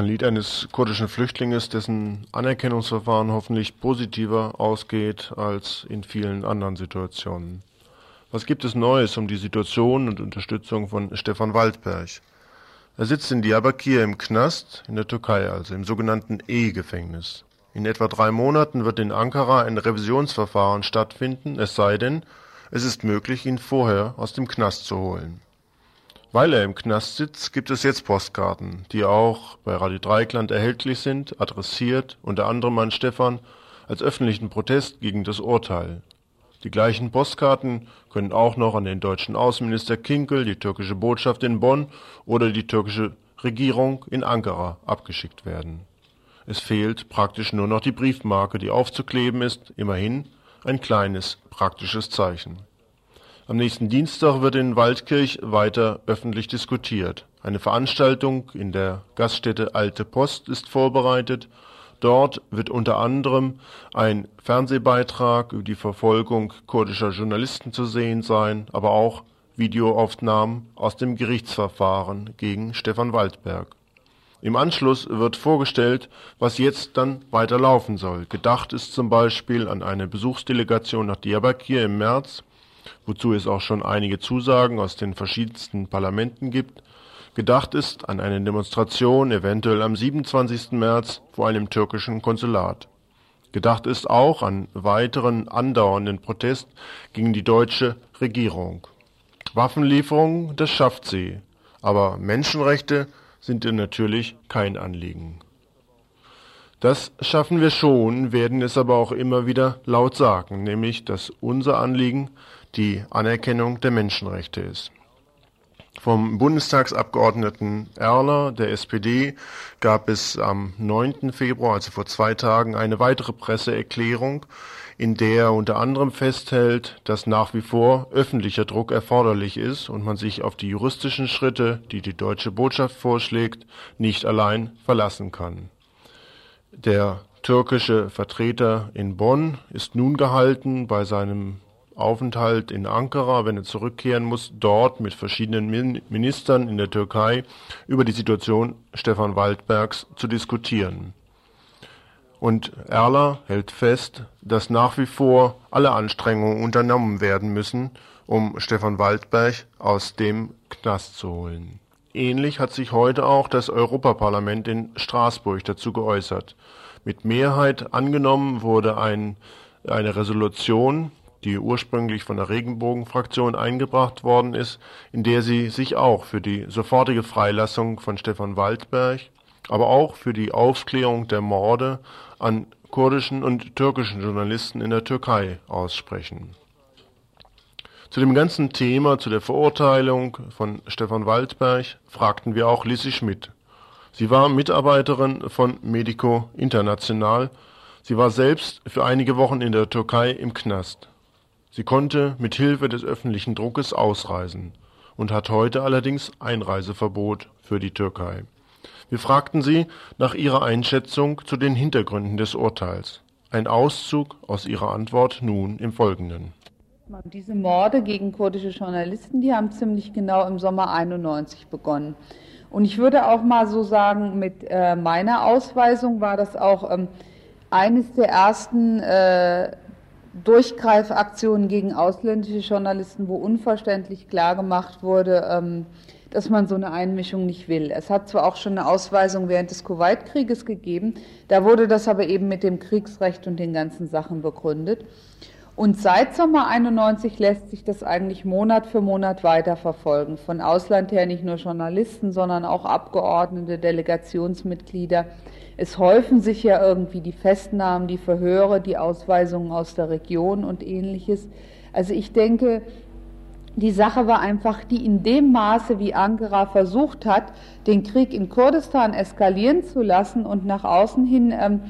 Ein Lied eines kurdischen Flüchtlings, dessen Anerkennungsverfahren hoffentlich positiver ausgeht als in vielen anderen Situationen. Was gibt es Neues um die Situation und Unterstützung von Stefan Waldberg? Er sitzt in Diyarbakir im Knast, in der Türkei also, im sogenannten E-Gefängnis. In etwa drei Monaten wird in Ankara ein Revisionsverfahren stattfinden, es sei denn, es ist möglich, ihn vorher aus dem Knast zu holen. Weil er im Knast sitzt, gibt es jetzt Postkarten, die auch bei Radio Dreikland erhältlich sind, adressiert unter anderem an Stefan als öffentlichen Protest gegen das Urteil. Die gleichen Postkarten können auch noch an den deutschen Außenminister Kinkel, die türkische Botschaft in Bonn oder die türkische Regierung in Ankara abgeschickt werden. Es fehlt praktisch nur noch die Briefmarke, die aufzukleben ist, immerhin ein kleines praktisches Zeichen. Am nächsten Dienstag wird in Waldkirch weiter öffentlich diskutiert. Eine Veranstaltung in der Gaststätte Alte Post ist vorbereitet. Dort wird unter anderem ein Fernsehbeitrag über die Verfolgung kurdischer Journalisten zu sehen sein, aber auch Videoaufnahmen aus dem Gerichtsverfahren gegen Stefan Waldberg. Im Anschluss wird vorgestellt, was jetzt dann weiter laufen soll. Gedacht ist zum Beispiel an eine Besuchsdelegation nach Diyarbakir im März wozu es auch schon einige Zusagen aus den verschiedensten Parlamenten gibt. Gedacht ist an eine Demonstration eventuell am 27. März vor einem türkischen Konsulat. Gedacht ist auch an weiteren andauernden Protest gegen die deutsche Regierung. Waffenlieferungen, das schafft sie, aber Menschenrechte sind ihr natürlich kein Anliegen. Das schaffen wir schon, werden es aber auch immer wieder laut sagen, nämlich dass unser Anliegen die Anerkennung der Menschenrechte ist. Vom Bundestagsabgeordneten Erler der SPD gab es am 9. Februar, also vor zwei Tagen, eine weitere Presseerklärung, in der er unter anderem festhält, dass nach wie vor öffentlicher Druck erforderlich ist und man sich auf die juristischen Schritte, die die deutsche Botschaft vorschlägt, nicht allein verlassen kann. Der türkische Vertreter in Bonn ist nun gehalten, bei seinem Aufenthalt in Ankara, wenn er zurückkehren muss, dort mit verschiedenen Ministern in der Türkei über die Situation Stefan Waldbergs zu diskutieren. Und Erler hält fest, dass nach wie vor alle Anstrengungen unternommen werden müssen, um Stefan Waldberg aus dem Knast zu holen. Ähnlich hat sich heute auch das Europaparlament in Straßburg dazu geäußert. Mit Mehrheit angenommen wurde ein, eine Resolution, die ursprünglich von der Regenbogenfraktion eingebracht worden ist, in der sie sich auch für die sofortige Freilassung von Stefan Waldberg, aber auch für die Aufklärung der Morde an kurdischen und türkischen Journalisten in der Türkei aussprechen. Zu dem ganzen Thema, zu der Verurteilung von Stefan Waldberg, fragten wir auch Lissy Schmidt. Sie war Mitarbeiterin von Medico International. Sie war selbst für einige Wochen in der Türkei im Knast. Sie konnte mit Hilfe des öffentlichen Druckes ausreisen und hat heute allerdings Einreiseverbot für die Türkei. Wir fragten sie nach ihrer Einschätzung zu den Hintergründen des Urteils. Ein Auszug aus ihrer Antwort nun im Folgenden. Diese Morde gegen kurdische Journalisten, die haben ziemlich genau im Sommer 91 begonnen. Und ich würde auch mal so sagen, mit äh, meiner Ausweisung war das auch ähm, eines der ersten äh, Durchgreifaktionen gegen ausländische Journalisten, wo unverständlich klar gemacht wurde, ähm, dass man so eine Einmischung nicht will. Es hat zwar auch schon eine Ausweisung während des Kuwait-Krieges gegeben, da wurde das aber eben mit dem Kriegsrecht und den ganzen Sachen begründet. Und seit Sommer 91 lässt sich das eigentlich Monat für Monat weiterverfolgen. Von Ausland her nicht nur Journalisten, sondern auch Abgeordnete, Delegationsmitglieder, es häufen sich ja irgendwie die Festnahmen, die Verhöre, die Ausweisungen aus der Region und ähnliches. Also ich denke, die Sache war einfach, die in dem Maße, wie Ankara versucht hat, den Krieg in Kurdistan eskalieren zu lassen und nach außen hin ähm,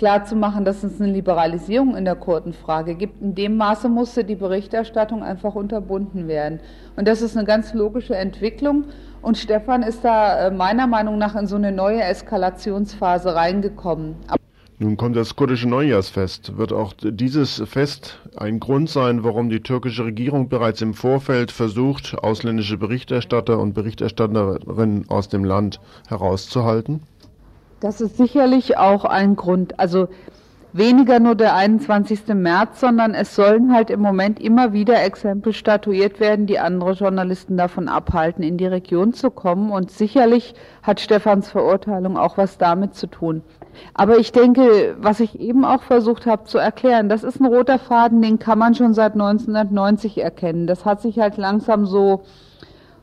klarzumachen, dass es eine Liberalisierung in der Kurdenfrage gibt. In dem Maße musste die Berichterstattung einfach unterbunden werden. Und das ist eine ganz logische Entwicklung. Und Stefan ist da äh, meiner Meinung nach in so eine neue Eskalationsphase reingekommen. Nun kommt das kurdische Neujahrsfest. Wird auch dieses Fest ein Grund sein, warum die türkische Regierung bereits im Vorfeld versucht, ausländische Berichterstatter und Berichterstatterinnen aus dem Land herauszuhalten? Das ist sicherlich auch ein Grund. Also weniger nur der 21. März, sondern es sollen halt im Moment immer wieder Exempel statuiert werden, die andere Journalisten davon abhalten, in die Region zu kommen. Und sicherlich hat Stefans Verurteilung auch was damit zu tun. Aber ich denke, was ich eben auch versucht habe zu erklären, das ist ein roter Faden, den kann man schon seit 1990 erkennen. Das hat sich halt langsam so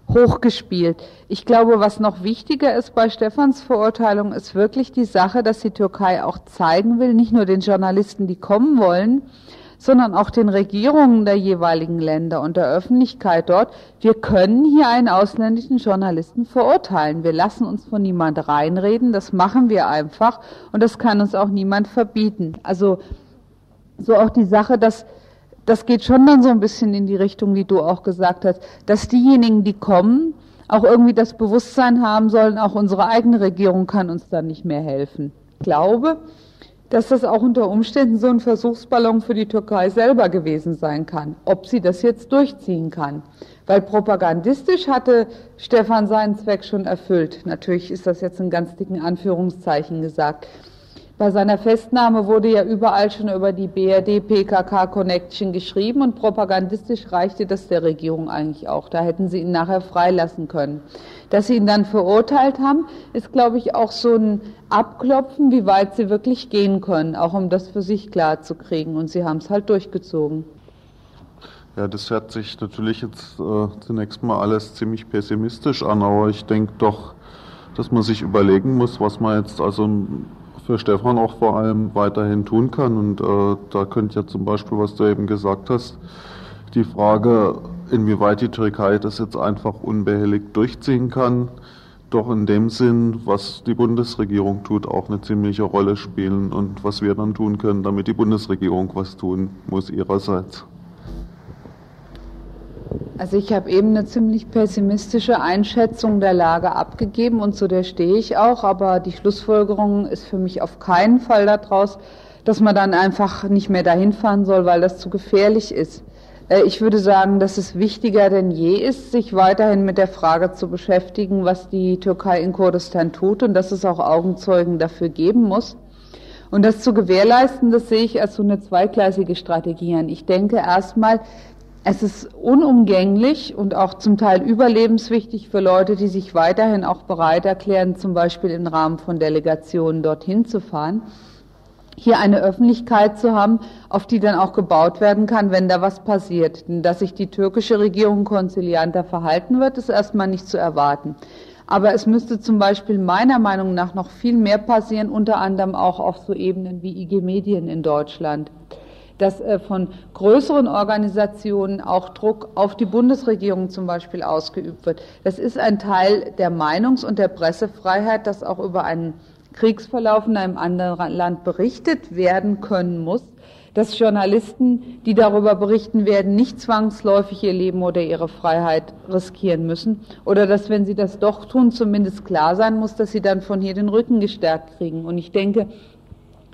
hochgespielt. Ich glaube, was noch wichtiger ist bei Stefans Verurteilung, ist wirklich die Sache, dass die Türkei auch zeigen will, nicht nur den Journalisten, die kommen wollen, sondern auch den Regierungen der jeweiligen Länder und der Öffentlichkeit dort, wir können hier einen ausländischen Journalisten verurteilen. Wir lassen uns von niemand reinreden, das machen wir einfach und das kann uns auch niemand verbieten. Also so auch die Sache, dass das geht schon dann so ein bisschen in die Richtung, wie du auch gesagt hast, dass diejenigen, die kommen, auch irgendwie das Bewusstsein haben sollen, auch unsere eigene Regierung kann uns dann nicht mehr helfen. Ich glaube, dass das auch unter Umständen so ein Versuchsballon für die Türkei selber gewesen sein kann, ob sie das jetzt durchziehen kann. Weil propagandistisch hatte Stefan seinen Zweck schon erfüllt. Natürlich ist das jetzt in ganz dicken Anführungszeichen gesagt. Bei seiner Festnahme wurde ja überall schon über die BRD-PKK-Connection geschrieben und propagandistisch reichte das der Regierung eigentlich auch. Da hätten sie ihn nachher freilassen können. Dass sie ihn dann verurteilt haben, ist, glaube ich, auch so ein Abklopfen, wie weit sie wirklich gehen können, auch um das für sich klar zu kriegen. Und sie haben es halt durchgezogen. Ja, das hört sich natürlich jetzt äh, zunächst mal alles ziemlich pessimistisch an, aber ich denke doch, dass man sich überlegen muss, was man jetzt also für Stefan auch vor allem weiterhin tun kann. Und äh, da könnte ja zum Beispiel, was du eben gesagt hast, die Frage, inwieweit die Türkei das jetzt einfach unbehelligt durchziehen kann, doch in dem Sinn, was die Bundesregierung tut, auch eine ziemliche Rolle spielen und was wir dann tun können, damit die Bundesregierung was tun muss ihrerseits. Also ich habe eben eine ziemlich pessimistische Einschätzung der Lage abgegeben und zu der stehe ich auch, aber die Schlussfolgerung ist für mich auf keinen Fall daraus, dass man dann einfach nicht mehr dahin fahren soll, weil das zu gefährlich ist. Äh, ich würde sagen, dass es wichtiger denn je ist, sich weiterhin mit der Frage zu beschäftigen, was die Türkei in Kurdistan tut und dass es auch Augenzeugen dafür geben muss. Und das zu gewährleisten, das sehe ich als so eine zweigleisige Strategie an. Ich denke erstmal, es ist unumgänglich und auch zum Teil überlebenswichtig für Leute, die sich weiterhin auch bereit erklären, zum Beispiel im Rahmen von Delegationen dorthin zu fahren, hier eine Öffentlichkeit zu haben, auf die dann auch gebaut werden kann, wenn da was passiert. Dass sich die türkische Regierung konzilianter verhalten wird, ist erstmal nicht zu erwarten. Aber es müsste zum Beispiel meiner Meinung nach noch viel mehr passieren, unter anderem auch auf so Ebenen wie IG Medien in Deutschland dass äh, von größeren Organisationen auch Druck auf die Bundesregierung zum Beispiel ausgeübt wird. Das ist ein Teil der Meinungs- und der Pressefreiheit, dass auch über einen Kriegsverlauf in einem anderen Land berichtet werden können muss, dass Journalisten, die darüber berichten werden, nicht zwangsläufig ihr Leben oder ihre Freiheit riskieren müssen oder dass, wenn sie das doch tun, zumindest klar sein muss, dass sie dann von hier den Rücken gestärkt kriegen. Und ich denke,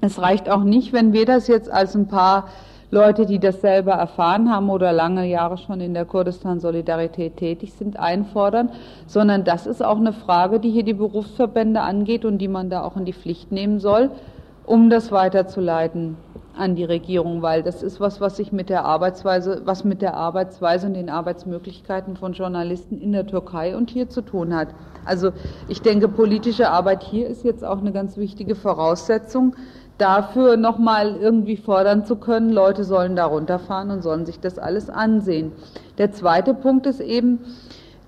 es reicht auch nicht, wenn wir das jetzt als ein paar Leute, die das selber erfahren haben oder lange Jahre schon in der Kurdistan-Solidarität tätig sind, einfordern, sondern das ist auch eine Frage, die hier die Berufsverbände angeht und die man da auch in die Pflicht nehmen soll, um das weiterzuleiten an die Regierung, weil das ist was, was sich mit der Arbeitsweise, was mit der Arbeitsweise und den Arbeitsmöglichkeiten von Journalisten in der Türkei und hier zu tun hat. Also ich denke, politische Arbeit hier ist jetzt auch eine ganz wichtige Voraussetzung, dafür nochmal irgendwie fordern zu können, Leute sollen da runterfahren und sollen sich das alles ansehen. Der zweite Punkt ist eben,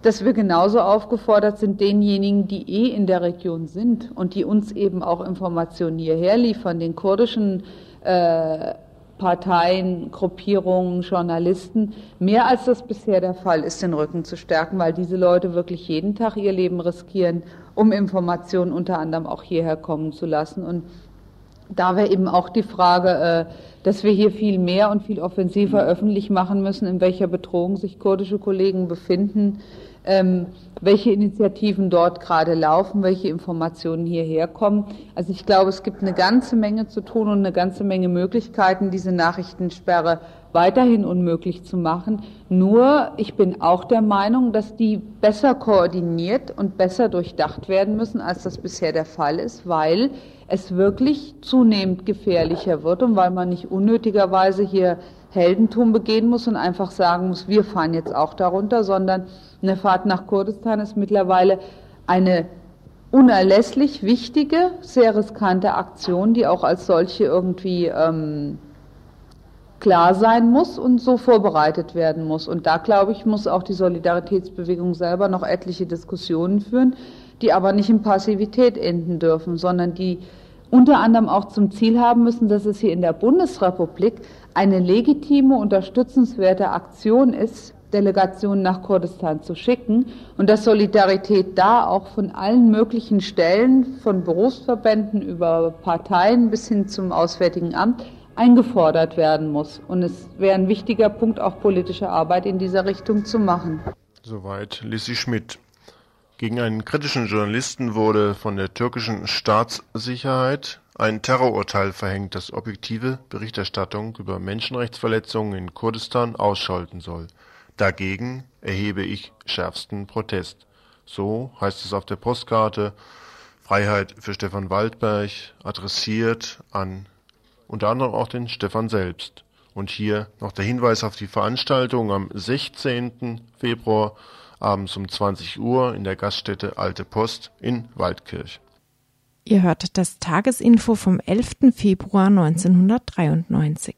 dass wir genauso aufgefordert sind, denjenigen, die eh in der Region sind und die uns eben auch Informationen hierher liefern, den kurdischen äh, Parteien, Gruppierungen, Journalisten, mehr als das bisher der Fall ist, den Rücken zu stärken, weil diese Leute wirklich jeden Tag ihr Leben riskieren, um Informationen unter anderem auch hierher kommen zu lassen. Und da wäre eben auch die Frage, äh, dass wir hier viel mehr und viel offensiver öffentlich machen müssen, in welcher Bedrohung sich kurdische Kollegen befinden, ähm, welche Initiativen dort gerade laufen, welche Informationen hierher kommen. Also ich glaube, es gibt eine ganze Menge zu tun und eine ganze Menge Möglichkeiten, diese Nachrichtensperre weiterhin unmöglich zu machen. Nur ich bin auch der Meinung, dass die besser koordiniert und besser durchdacht werden müssen, als das bisher der Fall ist, weil es wirklich zunehmend gefährlicher wird und weil man nicht unnötigerweise hier Heldentum begehen muss und einfach sagen muss, wir fahren jetzt auch darunter, sondern eine Fahrt nach Kurdistan ist mittlerweile eine unerlässlich wichtige, sehr riskante Aktion, die auch als solche irgendwie ähm, klar sein muss und so vorbereitet werden muss. Und da, glaube ich, muss auch die Solidaritätsbewegung selber noch etliche Diskussionen führen, die aber nicht in Passivität enden dürfen, sondern die unter anderem auch zum Ziel haben müssen, dass es hier in der Bundesrepublik eine legitime, unterstützenswerte Aktion ist, Delegationen nach Kurdistan zu schicken und dass Solidarität da auch von allen möglichen Stellen, von Berufsverbänden über Parteien bis hin zum Auswärtigen Amt, eingefordert werden muss. Und es wäre ein wichtiger Punkt, auch politische Arbeit in dieser Richtung zu machen. Soweit Lissi Schmidt. Gegen einen kritischen Journalisten wurde von der türkischen Staatssicherheit ein Terrorurteil verhängt, das objektive Berichterstattung über Menschenrechtsverletzungen in Kurdistan ausschalten soll. Dagegen erhebe ich schärfsten Protest. So heißt es auf der Postkarte Freiheit für Stefan Waldberg, adressiert an unter anderem auch den Stefan selbst. Und hier noch der Hinweis auf die Veranstaltung am 16. Februar abends um 20 Uhr in der Gaststätte Alte Post in Waldkirch. Ihr hört das Tagesinfo vom 11. Februar 1993.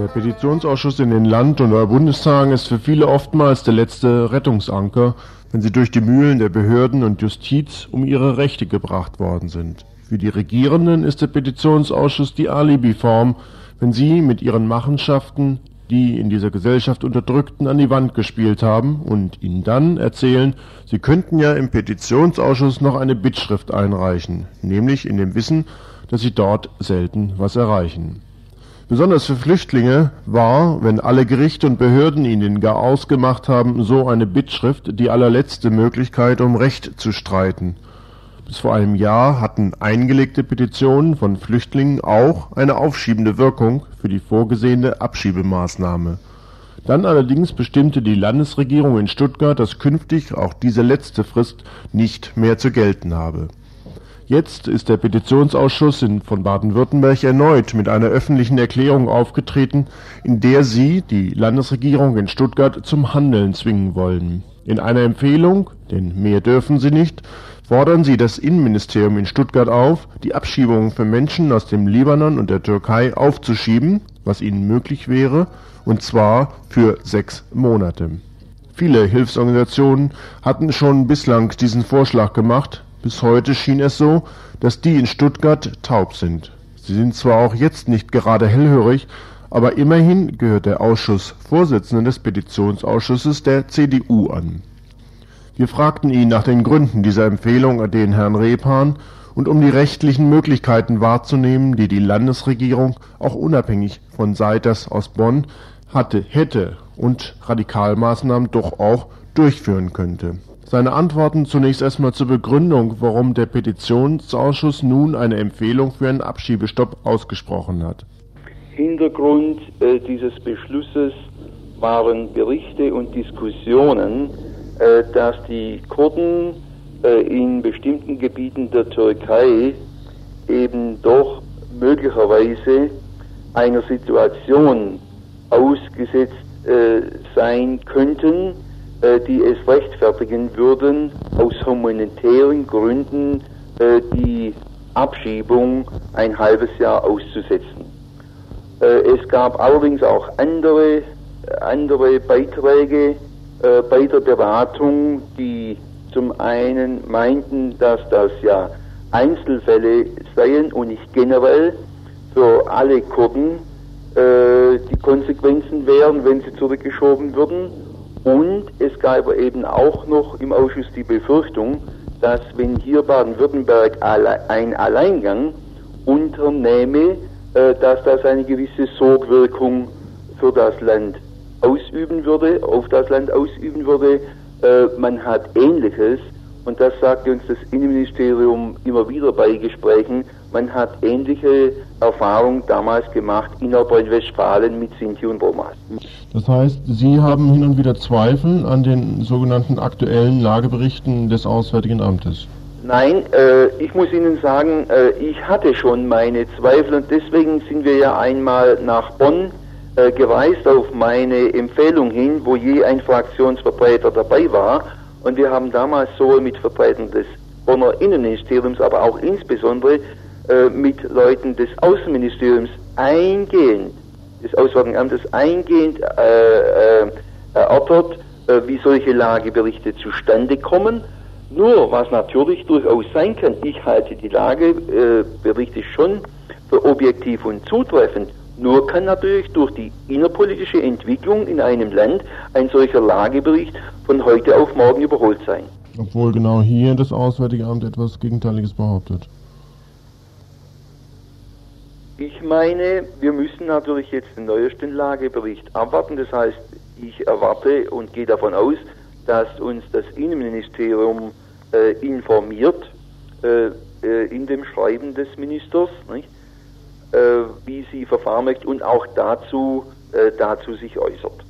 Der Petitionsausschuss in den Land- und Bundestagen ist für viele oftmals der letzte Rettungsanker, wenn sie durch die Mühlen der Behörden und Justiz um ihre Rechte gebracht worden sind. Für die Regierenden ist der Petitionsausschuss die Alibi-Form, wenn sie mit ihren Machenschaften die in dieser Gesellschaft Unterdrückten an die Wand gespielt haben und ihnen dann erzählen, sie könnten ja im Petitionsausschuss noch eine Bittschrift einreichen, nämlich in dem Wissen, dass sie dort selten was erreichen. Besonders für Flüchtlinge war, wenn alle Gerichte und Behörden ihnen gar ausgemacht haben, so eine Bittschrift die allerletzte Möglichkeit, um Recht zu streiten. Bis vor einem Jahr hatten eingelegte Petitionen von Flüchtlingen auch eine aufschiebende Wirkung für die vorgesehene Abschiebemaßnahme. Dann allerdings bestimmte die Landesregierung in Stuttgart, dass künftig auch diese letzte Frist nicht mehr zu gelten habe Jetzt ist der Petitionsausschuss von Baden-Württemberg erneut mit einer öffentlichen Erklärung aufgetreten, in der sie die Landesregierung in Stuttgart zum Handeln zwingen wollen. In einer Empfehlung, denn mehr dürfen sie nicht, fordern sie das Innenministerium in Stuttgart auf, die Abschiebungen für Menschen aus dem Libanon und der Türkei aufzuschieben, was ihnen möglich wäre, und zwar für sechs Monate. Viele Hilfsorganisationen hatten schon bislang diesen Vorschlag gemacht, bis heute schien es so, dass die in Stuttgart taub sind. Sie sind zwar auch jetzt nicht gerade hellhörig, aber immerhin gehört der Ausschussvorsitzende des Petitionsausschusses der CDU an. Wir fragten ihn nach den Gründen dieser Empfehlung den Herrn Repan und um die rechtlichen Möglichkeiten wahrzunehmen, die die Landesregierung auch unabhängig von Seiters aus Bonn hatte, hätte und Radikalmaßnahmen doch auch durchführen könnte seine Antworten zunächst erstmal zur Begründung, warum der Petitionsausschuss nun eine Empfehlung für einen Abschiebestopp ausgesprochen hat. Hintergrund äh, dieses Beschlusses waren Berichte und Diskussionen, äh, dass die Kurden äh, in bestimmten Gebieten der Türkei eben doch möglicherweise einer Situation ausgesetzt äh, sein könnten, die es rechtfertigen würden, aus humanitären Gründen äh, die Abschiebung ein halbes Jahr auszusetzen. Äh, es gab allerdings auch andere, andere Beiträge bei der Beratung, die zum einen meinten, dass das ja Einzelfälle seien und nicht generell für alle Kurden die Konsequenzen wären, wenn sie zurückgeschoben würden und es gab eben auch noch im Ausschuss die Befürchtung, dass wenn hier Baden-Württemberg ein Alleingang unternehme, äh, dass das eine gewisse Sorgwirkung für das Land ausüben würde, auf das Land ausüben würde. Äh, man hat Ähnliches, und das sagt uns das Innenministerium immer wieder bei Gesprächen, man hat ähnliche Erfahrungen damals gemacht in Nordrhein-Westfalen mit Sinti und Romas. Das heißt, Sie haben hin und wieder Zweifel an den sogenannten aktuellen Lageberichten des Auswärtigen Amtes? Nein, äh, ich muss Ihnen sagen, äh, ich hatte schon meine Zweifel und deswegen sind wir ja einmal nach Bonn äh, gereist auf meine Empfehlung hin, wo je ein Fraktionsvertreter dabei war. Und wir haben damals sowohl mit Vertretern des Bonner Innenministeriums, aber auch insbesondere äh, mit Leuten des Außenministeriums eingehend, des Auswärtigen Amtes eingehend äh, äh, erörtert, äh, wie solche Lageberichte zustande kommen. Nur, was natürlich durchaus sein kann, ich halte die Lageberichte schon für objektiv und zutreffend. Nur kann natürlich durch die innerpolitische Entwicklung in einem Land ein solcher Lagebericht von heute auf morgen überholt sein. Obwohl genau hier das Auswärtige Amt etwas Gegenteiliges behauptet. Ich meine, wir müssen natürlich jetzt den neuesten Lagebericht abwarten. Das heißt, ich erwarte und gehe davon aus, dass uns das Innenministerium äh, informiert äh, äh, in dem Schreiben des Ministers, nicht? Äh, wie sie verfahren möchte und auch dazu, äh, dazu sich äußert.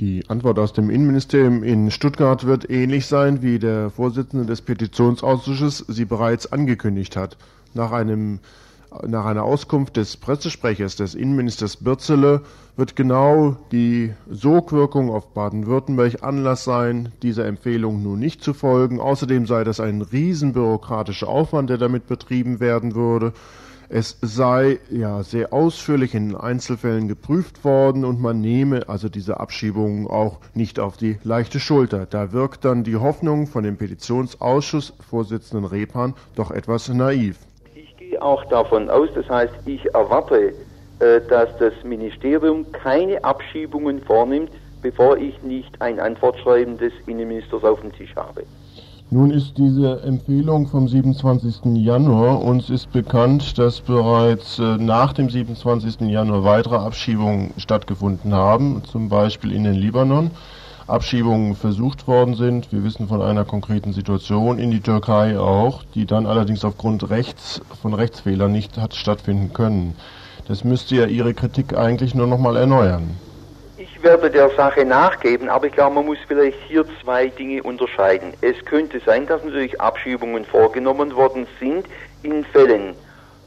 Die Antwort aus dem Innenministerium in Stuttgart wird ähnlich sein, wie der Vorsitzende des Petitionsausschusses sie bereits angekündigt hat. Nach einem nach einer Auskunft des Pressesprechers des Innenministers Bürzele wird genau die Sogwirkung auf Baden-Württemberg Anlass sein, dieser Empfehlung nun nicht zu folgen. Außerdem sei das ein riesenbürokratischer Aufwand, der damit betrieben werden würde. Es sei ja sehr ausführlich in Einzelfällen geprüft worden und man nehme also diese Abschiebungen auch nicht auf die leichte Schulter. Da wirkt dann die Hoffnung von dem Petitionsausschussvorsitzenden Repan doch etwas naiv gehe auch davon aus, das heißt, ich erwarte, äh, dass das Ministerium keine Abschiebungen vornimmt, bevor ich nicht ein Antwortschreiben des Innenministers auf dem Tisch habe. Nun ist diese Empfehlung vom 27. Januar, uns ist bekannt, dass bereits äh, nach dem 27. Januar weitere Abschiebungen stattgefunden haben, zum Beispiel in den Libanon. Abschiebungen versucht worden sind. Wir wissen von einer konkreten Situation in die Türkei auch, die dann allerdings aufgrund Rechts, von Rechtsfehlern nicht hat stattfinden können. Das müsste ja Ihre Kritik eigentlich nur noch mal erneuern. Ich werde der Sache nachgeben, aber ich glaube, man muss vielleicht hier zwei Dinge unterscheiden. Es könnte sein, dass natürlich Abschiebungen vorgenommen worden sind in Fällen,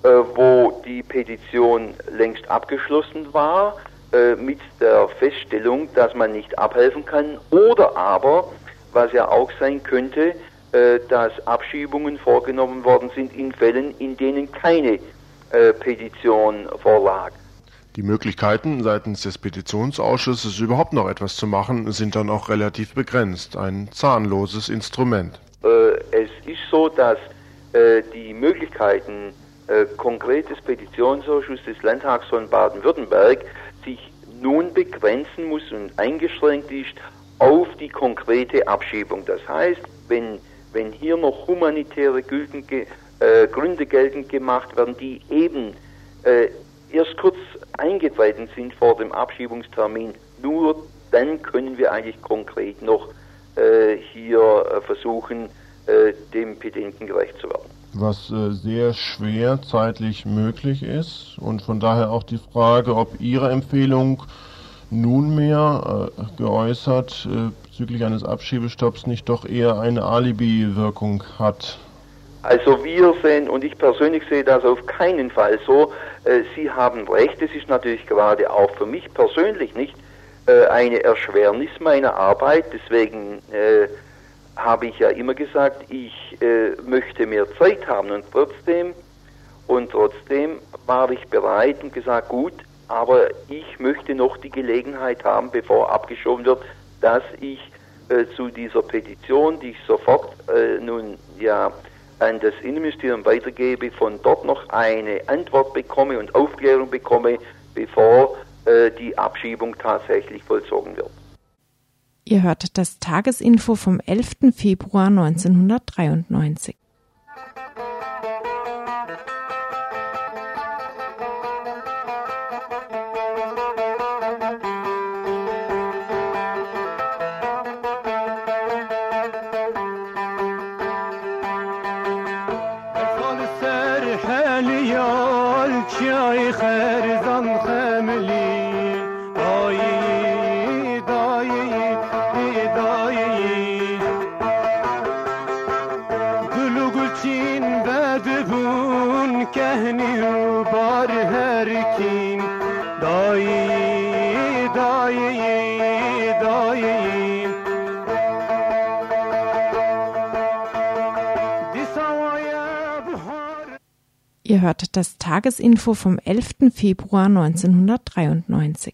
äh, wo die Petition längst abgeschlossen war, äh, mit der Feststellung, dass man nicht abhelfen kann oder aber, was ja auch sein könnte, äh, dass Abschiebungen vorgenommen worden sind in Fällen, in denen keine äh, Petition vorlag. Die Möglichkeiten seitens des Petitionsausschusses überhaupt noch etwas zu machen, sind dann auch relativ begrenzt. Ein zahnloses Instrument. Äh, es ist so, dass äh, die Möglichkeiten konkret des Petitionsausschusses des Landtags von Baden-Württemberg sich nun begrenzen muss und eingeschränkt ist auf die konkrete Abschiebung. Das heißt, wenn, wenn hier noch humanitäre äh, Gründe geltend gemacht werden, die eben äh, erst kurz eingetreten sind vor dem Abschiebungstermin, nur dann können wir eigentlich konkret noch äh, hier äh, versuchen, äh, dem Pedenten gerecht zu werden was äh, sehr schwer zeitlich möglich ist. Und von daher auch die Frage, ob Ihre Empfehlung nunmehr äh, geäußert äh, bezüglich eines Abschiebestopps nicht doch eher eine Alibi-Wirkung hat. Also wir sehen, und ich persönlich sehe das auf keinen Fall so, äh, Sie haben recht, es ist natürlich gerade auch für mich persönlich nicht äh, eine Erschwernis meiner Arbeit, deswegen äh, habe ich ja immer gesagt, ich äh, möchte mehr Zeit haben und trotzdem und trotzdem war ich bereit und gesagt, gut, aber ich möchte noch die Gelegenheit haben, bevor abgeschoben wird, dass ich äh, zu dieser Petition, die ich sofort äh, nun ja an das Innenministerium weitergebe, von dort noch eine Antwort bekomme und Aufklärung bekomme, bevor äh, die Abschiebung tatsächlich vollzogen wird. Ihr hört das Tagesinfo vom 11. Februar 1993. hört das Tagesinfo vom 11. Februar 1993.